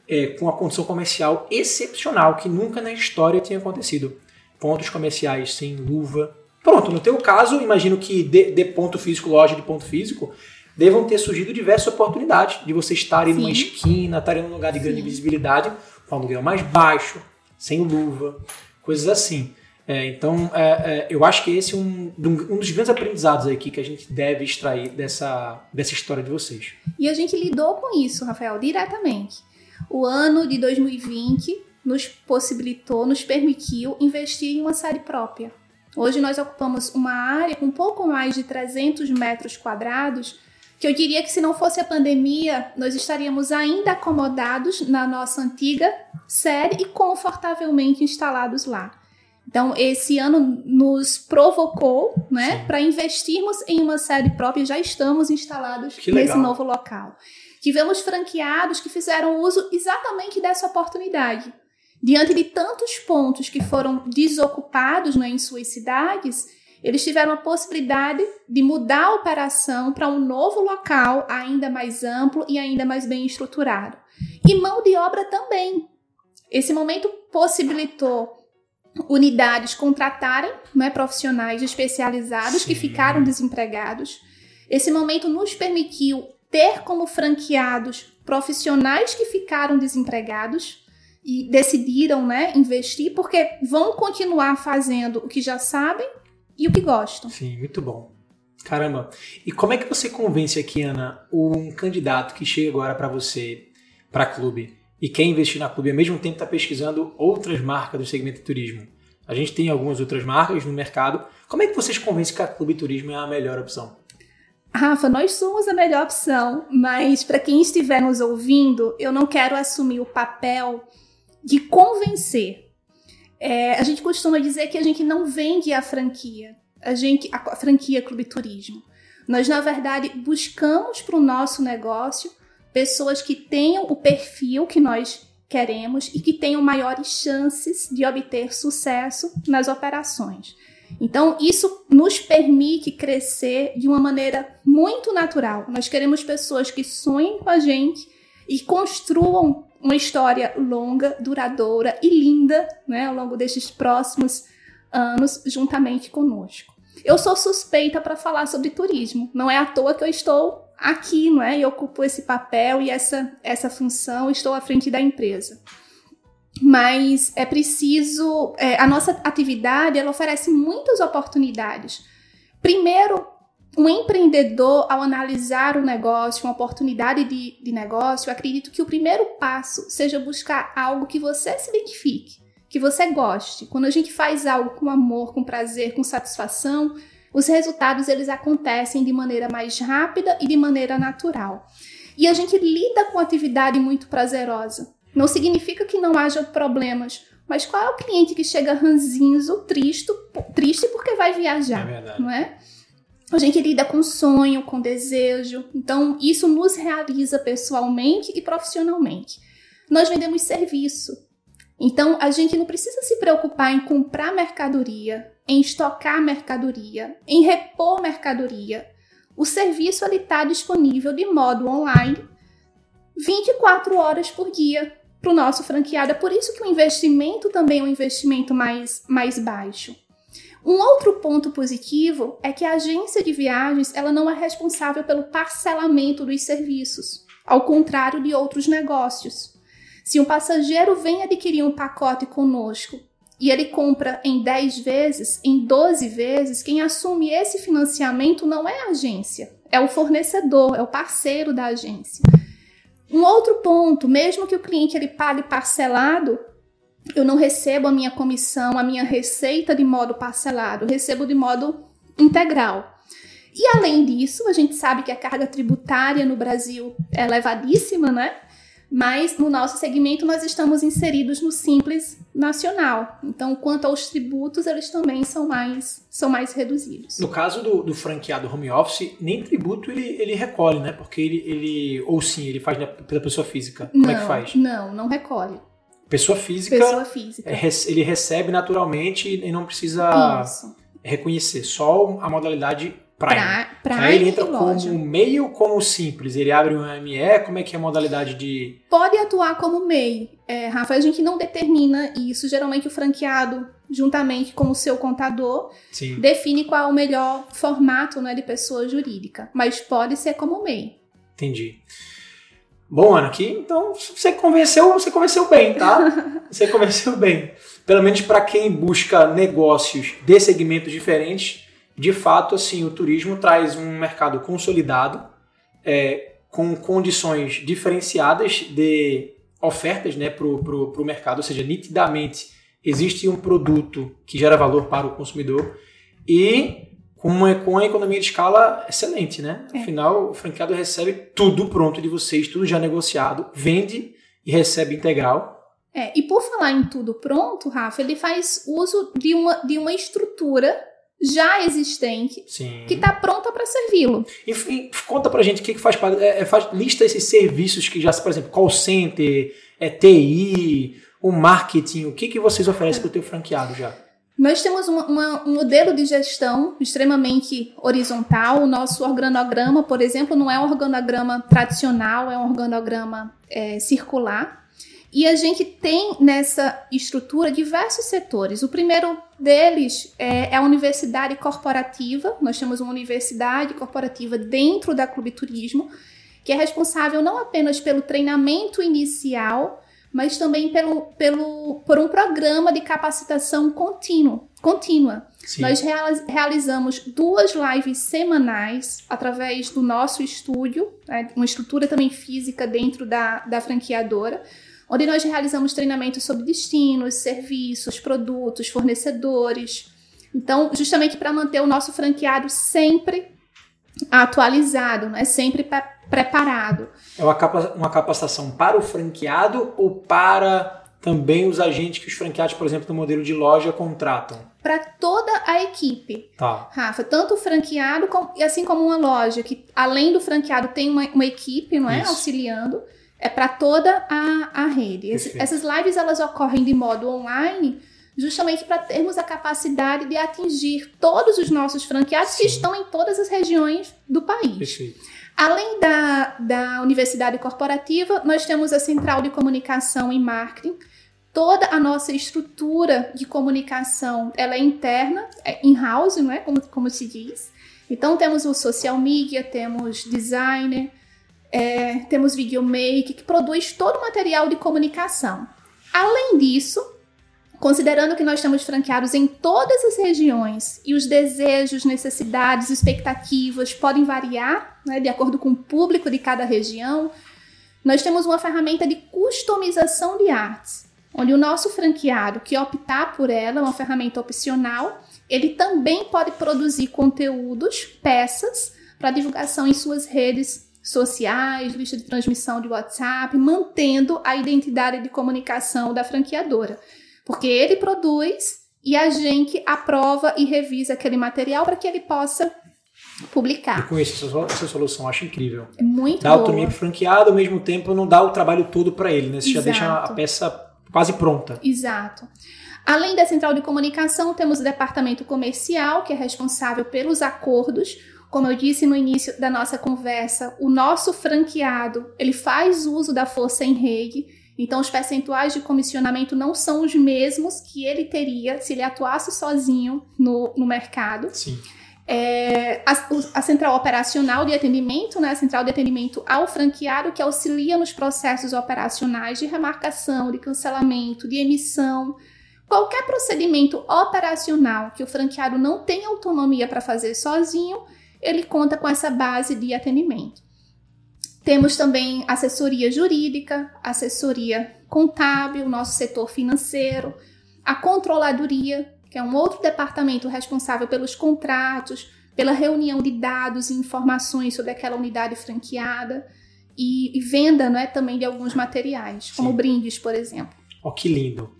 é, com uma condição comercial excepcional, que nunca na história tinha acontecido. Pontos comerciais sem luva. Pronto, no teu caso, imagino que de, de ponto físico, loja de ponto físico, devam ter surgido diversas oportunidades de você estar em uma esquina, estar em um lugar de grande Sim. visibilidade, com aluguel mais baixo, sem luva, coisas assim. É, então, é, é, eu acho que esse é um, um dos grandes aprendizados aqui que a gente deve extrair dessa, dessa história de vocês. E a gente lidou com isso, Rafael, diretamente. O ano de 2020 nos possibilitou, nos permitiu investir em uma série própria. Hoje nós ocupamos uma área com um pouco mais de 300 metros quadrados, que eu diria que se não fosse a pandemia, nós estaríamos ainda acomodados na nossa antiga sede e confortavelmente instalados lá. Então, esse ano nos provocou né, para investirmos em uma sede própria. Já estamos instalados nesse novo local. Tivemos franqueados que fizeram uso exatamente dessa oportunidade. Diante de tantos pontos que foram desocupados né, em suas cidades, eles tiveram a possibilidade de mudar a operação para um novo local ainda mais amplo e ainda mais bem estruturado. E mão de obra também. Esse momento possibilitou unidades contratarem né, profissionais especializados que Sim. ficaram desempregados. Esse momento nos permitiu ter como franqueados profissionais que ficaram desempregados e decidiram né, investir porque vão continuar fazendo o que já sabem e o que gostam. Sim, muito bom. Caramba. E como é que você convence aqui, Ana, um candidato que chega agora para você, para clube, e quer investir na clube, ao mesmo tempo está pesquisando outras marcas do segmento de turismo? A gente tem algumas outras marcas no mercado. Como é que vocês convencem que a Clube Turismo é a melhor opção? Rafa, nós somos a melhor opção, mas para quem estiver nos ouvindo, eu não quero assumir o papel de convencer. É, a gente costuma dizer que a gente não vende a franquia, a, gente, a, a franquia Clube Turismo. Nós, na verdade, buscamos para o nosso negócio pessoas que tenham o perfil que nós queremos e que tenham maiores chances de obter sucesso nas operações. Então, isso nos permite crescer de uma maneira muito natural. Nós queremos pessoas que sonhem com a gente e construam uma história longa, duradoura e linda né, ao longo destes próximos anos juntamente conosco. Eu sou suspeita para falar sobre turismo. Não é à toa que eu estou aqui, não é? E ocupo esse papel e essa, essa função, estou à frente da empresa. Mas é preciso. É, a nossa atividade ela oferece muitas oportunidades. Primeiro, um empreendedor, ao analisar o negócio, uma oportunidade de, de negócio, acredito que o primeiro passo seja buscar algo que você se identifique, que você goste. Quando a gente faz algo com amor, com prazer, com satisfação, os resultados eles acontecem de maneira mais rápida e de maneira natural. E a gente lida com atividade muito prazerosa. Não significa que não haja problemas, mas qual é o cliente que chega ranzinzo, triste, triste porque vai viajar, é não é? A gente lida com sonho, com desejo. Então, isso nos realiza pessoalmente e profissionalmente. Nós vendemos serviço. Então, a gente não precisa se preocupar em comprar mercadoria, em estocar mercadoria, em repor mercadoria. O serviço está disponível de modo online 24 horas por dia para o nosso franqueado. É por isso que o investimento também é um investimento mais, mais baixo. Um outro ponto positivo é que a agência de viagens ela não é responsável pelo parcelamento dos serviços, ao contrário de outros negócios. Se um passageiro vem adquirir um pacote conosco e ele compra em 10 vezes, em 12 vezes, quem assume esse financiamento não é a agência, é o fornecedor, é o parceiro da agência. Um outro ponto, mesmo que o cliente ele pague parcelado, eu não recebo a minha comissão, a minha receita de modo parcelado, eu recebo de modo integral. E além disso, a gente sabe que a carga tributária no Brasil é elevadíssima, né? Mas no nosso segmento nós estamos inseridos no Simples Nacional. Então, quanto aos tributos, eles também são mais, são mais reduzidos. No caso do, do franqueado home office, nem tributo ele, ele recolhe, né? Porque ele, ele. Ou sim, ele faz pela pessoa física. Como não, é que faz? Não, não recolhe. Pessoa física, Pessoa física. É, ele recebe naturalmente e não precisa Isso. reconhecer. Só a modalidade Prime. Pra, Prime Aí ele entra como meio como simples. Ele abre um ME, como é que é a modalidade de. Pode atuar como MEI. É, Rafa, a gente não determina isso. Geralmente o franqueado, juntamente com o seu contador, Sim. define qual é o melhor formato né, de pessoa jurídica. Mas pode ser como MEI. Entendi. Bom, Ana, aqui, então você convenceu, você convenceu bem, tá? [laughs] Você convenceu bem. Pelo menos para quem busca negócios de segmentos diferentes, de fato, assim, o turismo traz um mercado consolidado, é, com condições diferenciadas de ofertas né, para o mercado, ou seja, nitidamente existe um produto que gera valor para o consumidor e com uma, com uma economia de escala excelente, né? É. Afinal, o franqueado recebe tudo pronto de vocês, tudo já negociado, vende e recebe integral. É, e por falar em tudo pronto, Rafa, ele faz uso de uma, de uma estrutura já existente Sim. que está pronta para servi-lo. E, conta pra gente o que, que faz, é, é, faz. Lista esses serviços que já, por exemplo, call center, é, TI, o marketing, o que, que vocês oferecem para o teu franqueado já? Nós temos uma, uma, um modelo de gestão extremamente horizontal. O nosso organograma, por exemplo, não é um organograma tradicional, é um organograma é, circular. E a gente tem nessa estrutura diversos setores. O primeiro deles é, é, a universidade corporativa. Nós temos uma universidade corporativa dentro da Clube Turismo, que é responsável não apenas pelo treinamento inicial, mas também pelo, pelo, por um programa de capacitação contínuo, contínua. Sim. Nós realizamos duas lives semanais através do nosso estúdio, né, uma estrutura também física dentro da, da franqueadora, onde nós realizamos treinamentos sobre destinos, serviços, produtos, fornecedores. Então, justamente para manter o nosso franqueado sempre atualizado, né? sempre preparado. É uma, capa uma capacitação para o franqueado ou para também os agentes que os franqueados, por exemplo, no modelo de loja, contratam? Para toda a equipe. Tá. Rafa, tanto o franqueado, como, assim como uma loja, que além do franqueado tem uma, uma equipe, não é? Isso. Auxiliando. É para toda a, a rede. essas lives elas ocorrem de modo online justamente para termos a capacidade de atingir todos os nossos franqueados Sim. que estão em todas as regiões do país. Perfeito. Além da, da universidade corporativa, nós temos a central de comunicação e marketing. Toda a nossa estrutura de comunicação ela é interna, é in-house, não é? Como, como se diz. Então temos o social media, temos designer, é, temos videomaker, que produz todo o material de comunicação. Além disso, considerando que nós estamos franqueados em todas as regiões e os desejos, necessidades, expectativas podem variar né, de acordo com o público de cada região, nós temos uma ferramenta de customização de artes, onde o nosso franqueado que optar por ela, uma ferramenta opcional, ele também pode produzir conteúdos, peças, para divulgação em suas redes sociais, lista de transmissão de WhatsApp, mantendo a identidade de comunicação da franqueadora. Porque ele produz e a gente aprova e revisa aquele material para que ele possa publicar. Eu conheço essa, essa solução, acho incrível. É muito Dá autonomia para franqueado, ao mesmo tempo não dá o trabalho todo para ele, né? Você Exato. já deixa a peça quase pronta. Exato. Além da central de comunicação, temos o departamento comercial, que é responsável pelos acordos. Como eu disse no início da nossa conversa, o nosso franqueado, ele faz uso da força em rede, então os percentuais de comissionamento não são os mesmos que ele teria se ele atuasse sozinho no, no mercado. Sim. É, a, a, central operacional de atendimento, né, a central de atendimento ao franqueado, que auxilia nos processos operacionais de remarcação, de cancelamento, de emissão, Qualquer procedimento operacional que o franqueado não tem autonomia para fazer sozinho, ele conta com essa base de atendimento. Temos também assessoria jurídica, assessoria contábil, nosso setor financeiro, a controladoria, que é um outro departamento responsável pelos contratos, pela reunião de dados e informações sobre aquela unidade franqueada e, e venda não é, também de alguns materiais, como Sim. brindes, por exemplo. Oh, que lindo!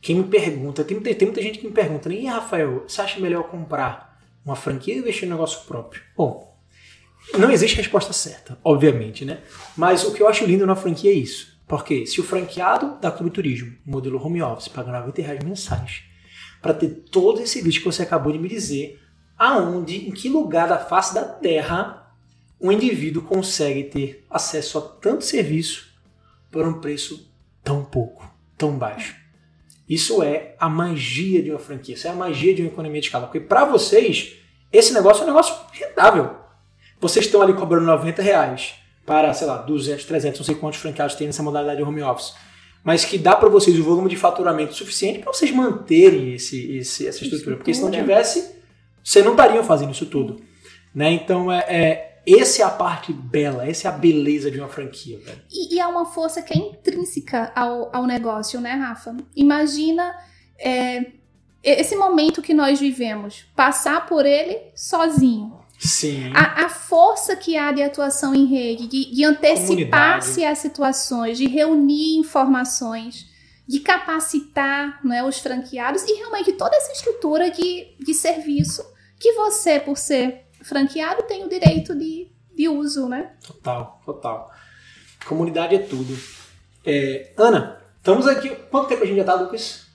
Quem me pergunta, tem, tem muita gente que me pergunta, e Rafael, você acha melhor comprar uma franquia ou investir no negócio próprio? Bom, não existe resposta certa, obviamente, né? Mas o que eu acho lindo na franquia é isso. Porque se o franqueado da Clube Turismo, modelo home office, paga 90 reais mensais, para ter todo esse vídeo que você acabou de me dizer, aonde, em que lugar da face da Terra um indivíduo consegue ter acesso a tanto serviço por um preço tão pouco, tão baixo. Isso é a magia de uma franquia, isso é a magia de uma economia de escala. Porque para vocês, esse negócio é um negócio rentável. Vocês estão ali cobrando 90 reais para, sei lá, 200, 300, não sei quantos franqueados tem nessa modalidade de home office. Mas que dá para vocês o volume de faturamento suficiente para vocês manterem esse, esse, essa estrutura. Porque se não tivesse, vocês não estariam fazendo isso tudo. Né? Então, é, é essa é a parte bela, essa é a beleza de uma franquia. Velho. E, e é uma força que é intrínseca ao, ao negócio, né, Rafa? Imagina é, esse momento que nós vivemos, passar por ele sozinho. Sim. A, a força que há de atuação em rede, de, de antecipar-se às situações, de reunir informações, de capacitar né, os franqueados e realmente toda essa estrutura de, de serviço que você, por ser franqueado tem o direito de, de uso, né? Total, total. Comunidade é tudo. É, Ana, estamos aqui. Quanto tempo a gente já está, Lucas?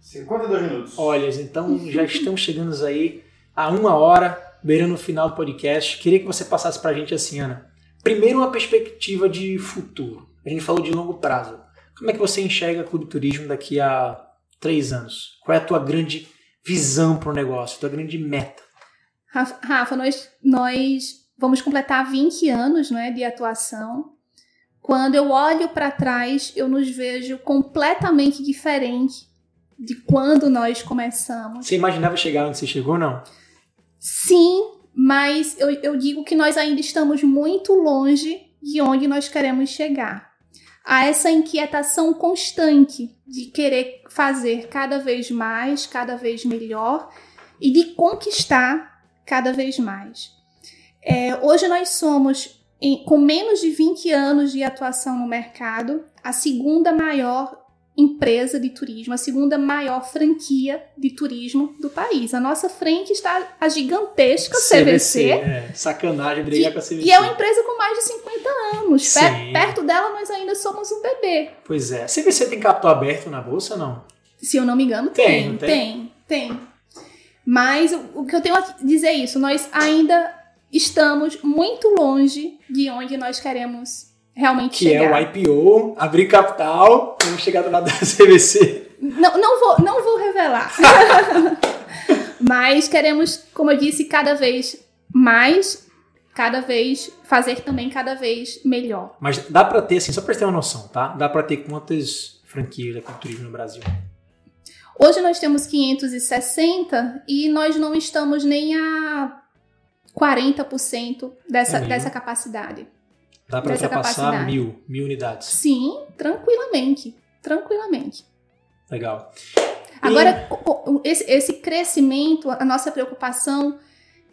52 minutos. Olha, então já estamos chegando aí a uma hora, beirando o final do podcast. Queria que você passasse para a gente assim, Ana. Primeiro, uma perspectiva de futuro. A gente falou de longo prazo. Como é que você enxerga o Clube Turismo daqui a três anos? Qual é a tua grande visão para o negócio, tua grande meta? Rafa, nós, nós vamos completar 20 anos não é, de atuação. Quando eu olho para trás, eu nos vejo completamente diferente de quando nós começamos. Você imaginava chegar onde você chegou, não? Sim, mas eu, eu digo que nós ainda estamos muito longe de onde nós queremos chegar. Há essa inquietação constante de querer fazer cada vez mais, cada vez melhor e de conquistar cada vez mais. É, hoje nós somos, em, com menos de 20 anos de atuação no mercado, a segunda maior empresa de turismo, a segunda maior franquia de turismo do país. A nossa frente está a gigantesca CVC. CVC é, sacanagem brigar com a CVC. E é uma empresa com mais de 50 anos. Per, perto dela nós ainda somos um bebê. Pois é. A CVC tem capital aberto na bolsa não? Se eu não me engano, Tem, tem. não Tem, tem. Mas o, o que eu tenho a dizer é isso, nós ainda estamos muito longe de onde nós queremos realmente Que chegar. é o IPO, abrir capital, vamos chegar do lado da CVC. Não, não, vou, não vou revelar. [laughs] Mas queremos, como eu disse, cada vez mais, cada vez fazer também cada vez melhor. Mas dá pra ter, assim, só pra ter uma noção, tá? Dá pra ter quantas franquias da culturismo no Brasil? Hoje nós temos 560 e nós não estamos nem a 40% dessa, É dessa capacidade. Dá Dessa ultrapassar mil, mil unidades. Sim, tranquilamente. Tranquilamente. Legal. Agora, co- esse, esse crescimento, a nossa preocupação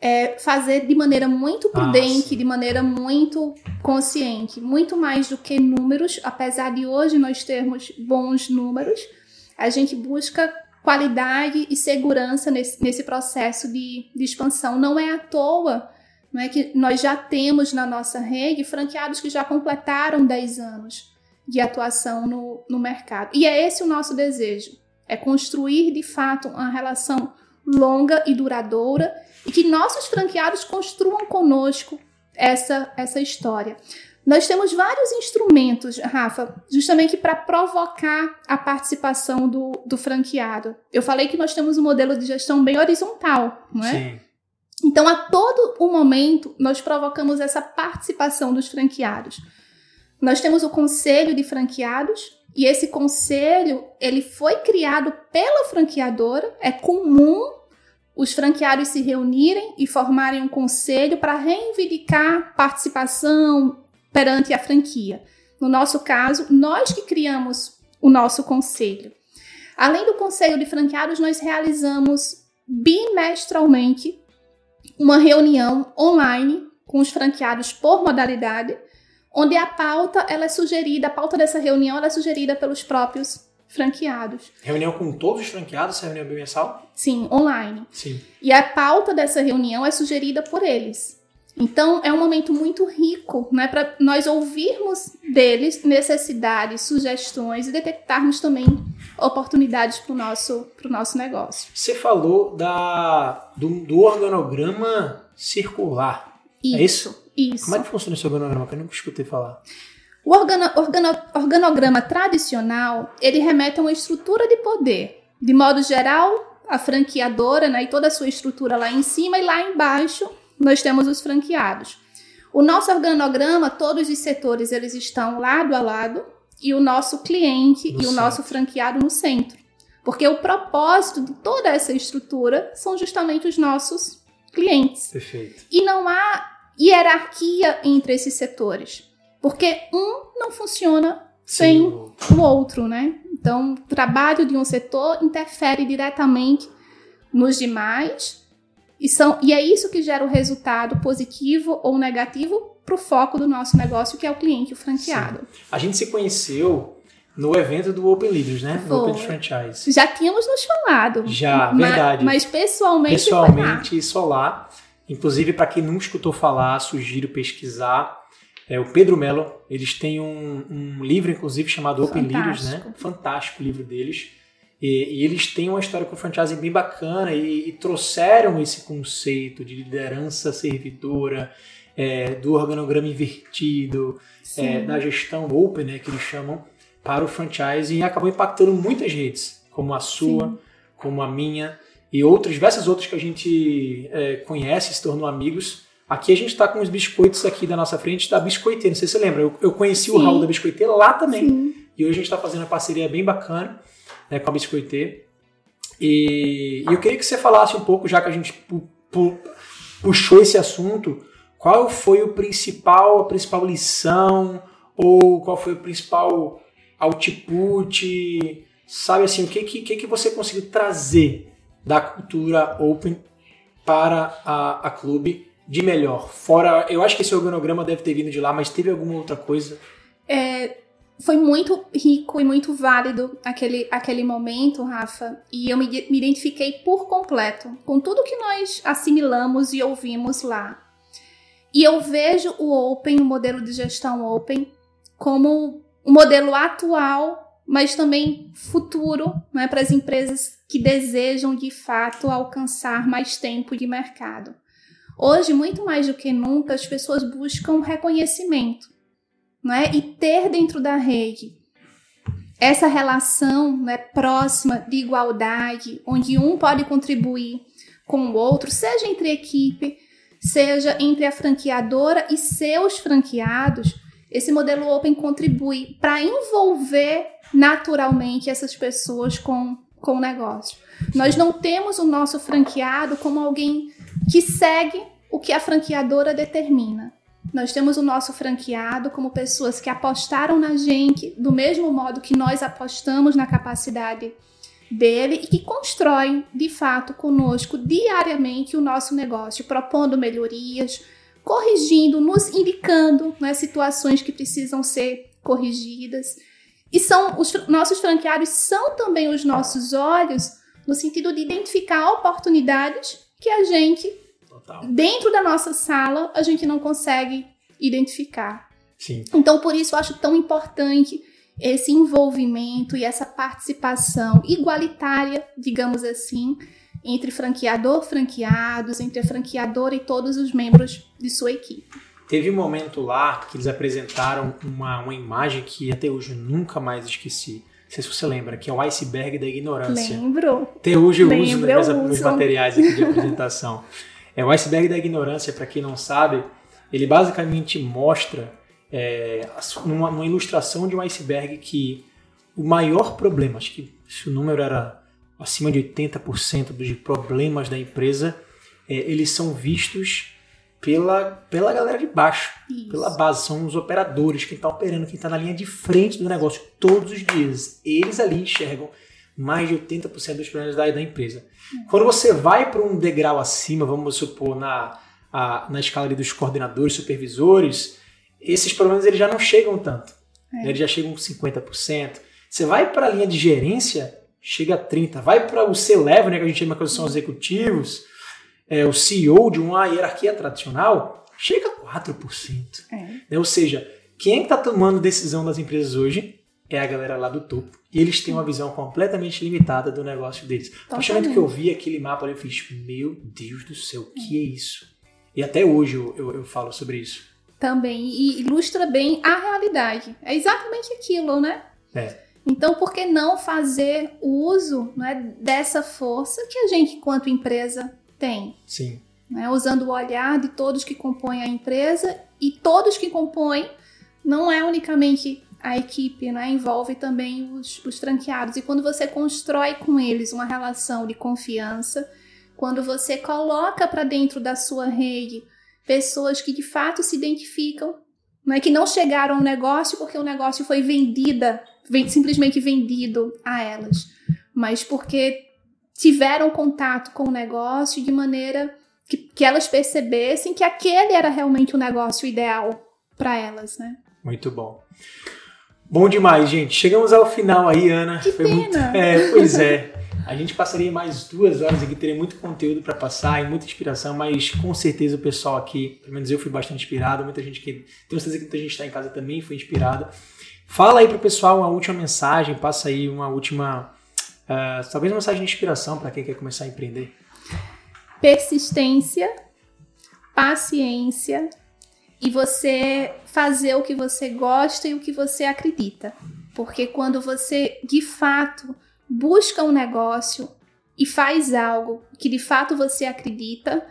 é fazer de maneira muito Ah, prudente, sim. de maneira muito consciente, muito mais do que números, apesar de hoje nós termos bons números, a gente busca qualidade e segurança nesse, nesse processo de, de expansão. Não é à toa não é que nós já temos na nossa rede franqueados que já completaram 10 anos de atuação no, no mercado. E é esse o nosso desejo. É construir de fato uma relação longa e duradoura e que nossos franqueados construam conosco essa, essa história. Nós temos vários instrumentos, Rafa, justamente para provocar a participação do, do franqueado. Eu falei que nós temos um modelo de gestão bem horizontal, não é? Sim. Então, a todo o momento, nós provocamos essa participação dos franqueados. Nós temos o conselho de franqueados e esse conselho, ele foi criado pela franqueadora. É comum os franqueados se reunirem e formarem um conselho para reivindicar participação perante a franquia. No nosso caso, nós que criamos o nosso conselho. Além do conselho de franqueados, nós realizamos bimestralmente uma reunião online com os franqueados por modalidade, onde a pauta ela é sugerida, a pauta dessa reunião ela é sugerida pelos próprios franqueados. Reunião com todos os franqueados, essa reunião bimensal? Sim, online. Sim. E a pauta dessa reunião é sugerida por eles. Então é um momento muito rico, né, para nós ouvirmos deles necessidades, sugestões e detectarmos também oportunidades para o nosso, pro nosso negócio. Você falou da, do, do organograma circular. É isso? Isso. Como é que funciona esse organograma? Que eu nunca escutei falar. O organo- organo- organograma tradicional, ele remete a uma estrutura de poder. De modo geral, a franqueadora né, e toda a sua estrutura lá em cima e lá embaixo nós temos os franqueados. O nosso organograma, todos os setores, eles estão lado a lado e o nosso cliente No e o centro. nosso franqueado no centro. Porque o propósito de toda essa estrutura são justamente os nossos clientes. Perfeito. E não há hierarquia entre esses setores. Porque um não funciona sem Sim, o outro, né? Então, o trabalho de um setor interfere diretamente nos demais e, são, e é isso que gera o resultado positivo ou negativo para o foco do nosso negócio, que é o cliente, o franqueado. A gente se conheceu no evento do Open Leaders, né? No Open Foi. Franchise. Já tínhamos nos falado. Já, ma- verdade. Mas pessoalmente, foi. Pessoalmente, só lá. Inclusive, para quem nunca escutou falar, sugiro pesquisar. É, o Pedro Mello, eles têm um, um livro, inclusive, chamado Open Leaders, né? Fantástico. Fantástico o livro deles. E, e eles têm uma história com o franchising bem bacana e, e trouxeram esse conceito de liderança servidora, é, do organograma invertido, é, da gestão open, né, que eles chamam, para o franchising e acabou impactando muitas redes, como a sua, Sim. como a minha e outras, diversas outras que a gente é, conhece, se tornou amigos. Aqui a gente está com os biscoitos aqui da nossa frente da Biscoiteira, não sei se você lembra, eu, eu conheci o Sim. Raul da Biscoiteira lá também. Sim. E hoje a gente está fazendo uma parceria bem bacana né, com a Biscoitê. E, e eu queria que você falasse um pouco, já que a gente pu- pu- puxou esse assunto, qual foi o principal, a principal lição, ou qual foi o principal output, sabe assim, o que, que, que você conseguiu trazer da cultura open para a, a clube de melhor? Fora, eu acho que esse organograma deve ter vindo de lá, mas teve alguma outra coisa? É, foi muito rico e muito válido aquele, aquele momento, Rafa, e eu me, me identifiquei por completo com tudo que nós assimilamos e ouvimos lá. E eu vejo o Open, o modelo de gestão Open, como o modelo atual mas também futuro né, para as empresas que desejam de fato alcançar mais tempo de mercado. Hoje, muito mais do que nunca, as pessoas buscam reconhecimento né, e ter dentro da rede essa relação né, próxima de igualdade, onde um pode contribuir com o outro, seja entre equipe, seja entre a franqueadora e seus franqueados, esse modelo Open contribui para envolver naturalmente essas pessoas com, com o negócio. Nós não temos o nosso franqueado como alguém que segue o que a franqueadora determina. Nós temos o nosso franqueado como pessoas que apostaram na gente do mesmo modo que nós apostamos na capacidade dele e que constroem, de fato, conosco diariamente o nosso negócio, propondo melhorias, corrigindo, nos indicando né, situações que precisam ser corrigidas. E são os nossos franqueados são também os nossos olhos no sentido de identificar oportunidades que a gente Total. dentro da nossa sala a gente não consegue identificar. Sim. Então por isso eu acho tão importante esse envolvimento e essa participação igualitária, digamos assim, entre franqueador, franqueados, entre a franqueadora e todos os membros de sua equipe. Teve um momento lá que eles apresentaram uma, uma imagem que até hoje eu nunca mais esqueci. Não sei se você lembra, que é o iceberg da ignorância. Lembro. Até hoje eu Lembro, uso meus, meus materiais aqui de apresentação. [laughs] é o iceberg da ignorância, para quem não sabe, ele basicamente mostra é, numa, numa, ilustração de um iceberg que o maior problema, acho que se o número era acima de 80% dos problemas da empresa, é, eles são vistos pela, pela galera de baixo, Isso. pela base. São os operadores, quem está operando, quem está na linha de frente do negócio todos os dias. Eles ali enxergam mais de 80% dos problemas da, da empresa. Uhum. Quando você vai para um degrau acima, vamos supor, na, a, na escala dos coordenadores, supervisores, esses problemas eles já não chegam tanto. É. Eles já chegam com 50%. Você vai para a linha de gerência, chega a 30%. Vai para o C-Level, né, que a gente chama que são executivos, é, o CEO de uma hierarquia tradicional, chega a 4%. É. Né? Ou seja, quem está tomando decisão das empresas hoje é a galera lá do topo. E eles têm uma visão completamente limitada do negócio deles. A partir do momento que eu vi aquele mapa, eu fiz, meu Deus do céu, o que é isso? E até hoje eu, eu, eu falo sobre isso também e ilustra bem a realidade. É exatamente aquilo, né? É. Então, por que não fazer uso né, dessa força que a gente, enquanto empresa, tem? Sim. Né, usando o olhar de todos que compõem a empresa e todos que compõem não é unicamente a equipe, né, envolve também os, os franqueados. E quando você constrói com eles uma relação de confiança, quando você coloca para dentro da sua rede pessoas que de fato se identificam, não é que não chegaram ao negócio porque o negócio foi vendida, simplesmente vendido a elas, mas porque tiveram contato com o negócio de maneira que, que elas percebessem que aquele era realmente o negócio ideal para elas, né? Muito bom. Bom demais, gente. Chegamos ao final aí, Ana. Que Foi pena. Muito... É, pois é. A gente passaria mais duas horas aqui, teria muito conteúdo para passar e muita inspiração, mas com certeza o pessoal aqui, pelo menos eu fui bastante inspirado, muita gente que. Tenho certeza que muita gente está em casa também foi inspirada. Fala aí para o pessoal uma última mensagem, passa aí uma última. Uh, talvez uma mensagem de inspiração para quem quer começar a empreender. Persistência, paciência e você fazer o que você gosta e o que você acredita. Porque quando você de fato busca um negócio e faz algo que de fato você acredita,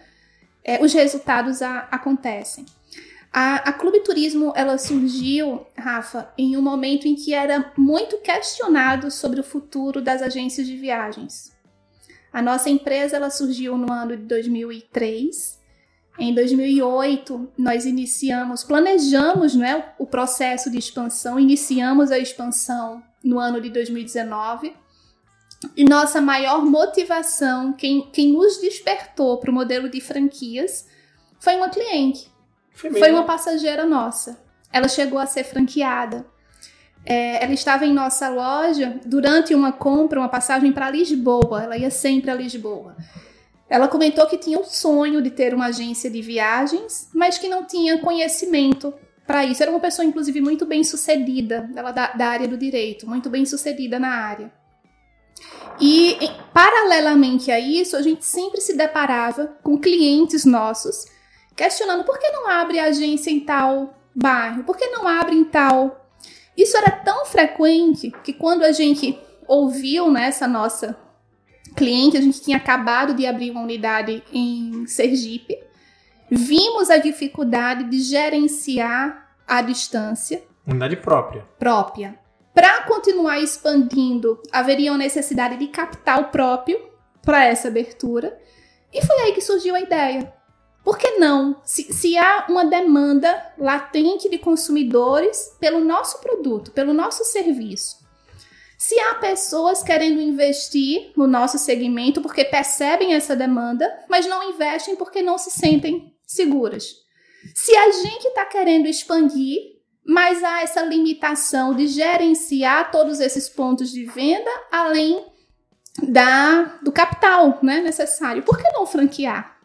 é, os resultados a, acontecem. A, a Clube Turismo ela surgiu, Rafa, em um momento em que era muito questionado sobre o futuro das agências de viagens. A nossa empresa ela surgiu no ano de 2003. Em 2008, nós iniciamos, planejamos né, o processo de expansão, iniciamos a expansão no ano de 2019. E nossa maior motivação, quem, quem nos despertou para o modelo de franquias, foi uma cliente. Foi, foi, uma passageira nossa. Ela chegou a ser franqueada. É, ela estava em nossa loja durante uma compra, uma passagem para Lisboa. Ela ia sempre a Lisboa. Ela comentou que tinha o sonho de ter uma agência de viagens, mas que não tinha conhecimento para isso. Era uma pessoa, inclusive, muito bem sucedida, ela da, da área do direito, muito bem sucedida na área. E, paralelamente a isso, a gente sempre se deparava com clientes nossos questionando por que não abre agência em tal bairro, por que não abre em tal. Isso era tão frequente que quando a gente ouviu nessa né, nossa cliente, a gente tinha acabado de abrir uma unidade em Sergipe, vimos a dificuldade de gerenciar à distância. Unidade própria. Própria. Para continuar expandindo, haveria uma necessidade de capital próprio para essa abertura. E foi aí que surgiu a ideia. Por que não? Se, se, há uma demanda latente de consumidores pelo nosso produto, pelo nosso serviço, se há pessoas querendo investir no nosso segmento porque percebem essa demanda, mas não investem porque não se sentem seguras. Se a gente está querendo expandir, mas há essa limitação de gerenciar todos esses pontos de venda além da, do capital né, necessário, por que não franquear?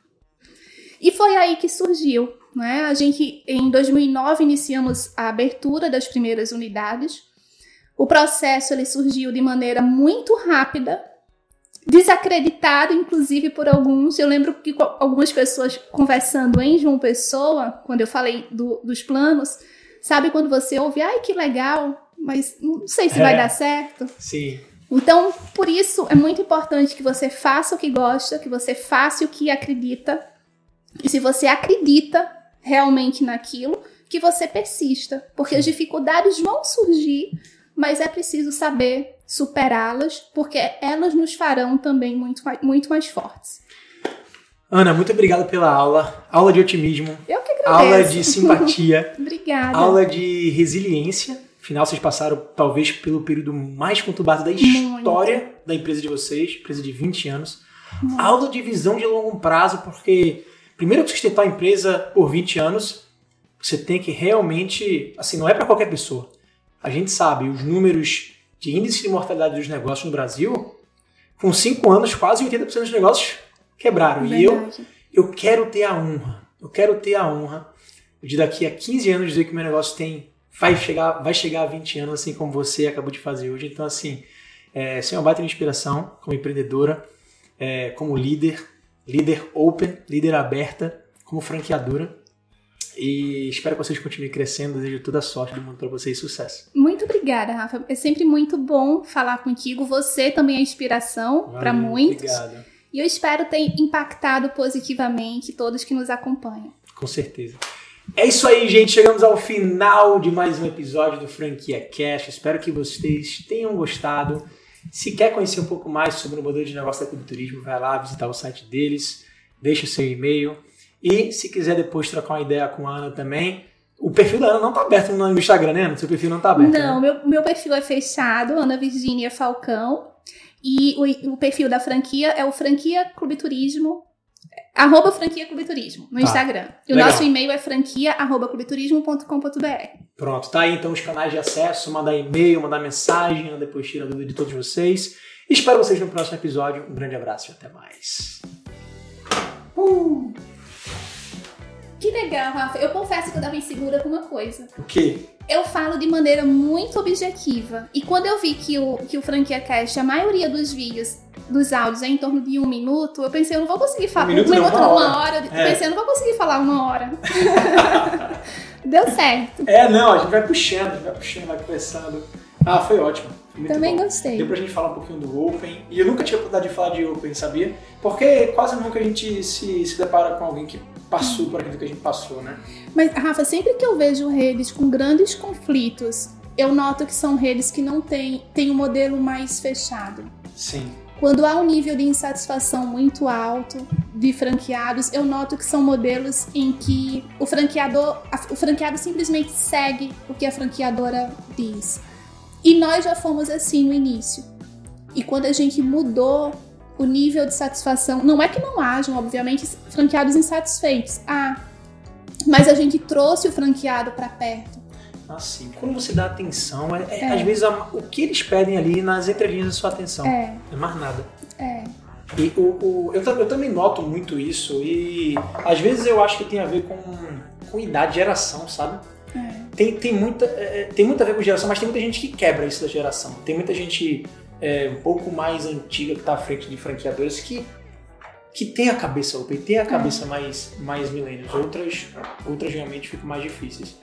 E foi aí que surgiu. Né? A gente, em 2009, iniciamos a abertura das primeiras unidades. O processo ele surgiu de maneira muito rápida, desacreditado, inclusive, por alguns. Eu lembro que algumas pessoas conversando em João Pessoa, quando eu falei do, dos planos, sabe quando você ouve, ai que legal, mas não sei se é, vai dar certo. Sim. Então, por isso é muito importante que você faça o que gosta, que você faça o que acredita. E se você acredita realmente naquilo, que você persista, porque as dificuldades vão surgir mas é preciso saber superá-las, porque elas nos farão também muito, muito mais fortes. Ana, muito obrigado pela aula. Aula de otimismo. Eu que agradeço. Aula de simpatia. [laughs] Obrigada. Aula de resiliência. Afinal, vocês passaram talvez pelo período mais conturbado da história muito. da empresa de vocês, empresa de 20 anos. Muito. Aula de visão de longo prazo, porque primeiro que sustentar a empresa por 20 anos, você tem que realmente, assim, não é para qualquer pessoa a gente sabe os números de índice de mortalidade dos negócios no Brasil, com 5 anos, quase 80% dos negócios quebraram. Verdade. E eu, eu quero ter a honra, eu quero ter a honra de daqui a 15 anos dizer que meu negócio tem vai chegar, vai chegar a 20 anos, assim como você acabou de fazer hoje. Então, assim, é, você é uma baita inspiração como empreendedora, é, como líder, líder open, líder aberta, como franqueadora. E espero que vocês continuem crescendo. Desejo toda a sorte do mundo para vocês e sucesso. Muito obrigada, Rafa. É sempre muito bom falar contigo. Você também é inspiração para muitos. Obrigado. E eu espero ter impactado positivamente todos que nos acompanham. Com certeza. É isso aí, gente. Chegamos ao final de mais um episódio do Franquia Cash. Espero que vocês tenham gostado. Se quer conhecer um pouco mais sobre o modelo de negócio da Clube Turismo, vai lá visitar o site deles, deixa o seu e-mail e se quiser depois trocar uma ideia com a Ana também, o perfil da Ana não está aberto no Instagram, né? O seu perfil não está aberto. Não, né? meu, meu perfil é fechado, Ana Virgínia Falcão. E o, o, perfil da franquia é o Franquia Clube Turismo, arroba Franquia Clube Turismo, no tá. Instagram. E Legal. o nosso e-mail é franquia arroba clubeturismo.com.br. Pronto, tá aí então os canais de acesso, mandar e-mail, mandar mensagem, depois tira a dúvida de todos vocês. Espero vocês no próximo episódio. Um grande abraço e até mais. Uh! Que legal, Rafa. Eu confesso que eu tava insegura com uma coisa. O quê? Eu falo de maneira muito objetiva. E quando eu vi que o, que o Franquia Cast, a maioria dos vídeos, dos áudios é em torno de um minuto, eu pensei, eu não vou conseguir falar. Um minuto, um minuto não, uma, uma hora. hora. É. Eu pensei, eu não vou conseguir falar uma hora. [laughs] Deu certo. É, não, a gente vai puxando, a gente vai puxando, vai conversando. Ah, foi ótimo. Muito Também bom. gostei. Deu pra gente falar um pouquinho do Open. E eu nunca tinha oportunidade de falar de Open, sabia? Porque quase nunca a gente se, se depara com alguém que passou por aquilo que a gente passou, né? Mas, Rafa, sempre que eu vejo redes com grandes conflitos, eu noto que são redes que não têm, têm um modelo mais fechado. Sim. Quando há um nível de insatisfação muito alto de franqueados, eu noto que são modelos em que o franqueador, o franqueado simplesmente segue o que a franqueadora diz. E nós já fomos assim no início. E quando a gente mudou o nível de satisfação, não é que não hajam, obviamente, franqueados insatisfeitos. Ah, mas a gente trouxe o franqueado para perto. Assim, quando você dá atenção, é, é. às vezes a, o que eles pedem ali nas entrelinhas da sua atenção. É. é mais nada. É. E o, o eu, eu, também noto muito isso e às vezes eu acho que tem a ver com, com idade, geração, sabe? Tem, tem, muita, é, é, tem muito a ver com geração, mas tem muita gente que quebra isso da geração. Tem muita gente é, um pouco mais antiga que está à frente de franqueadores que, que tem a cabeça open, tem a cabeça mais, mais milênios. Outras, outras realmente ficam mais difíceis.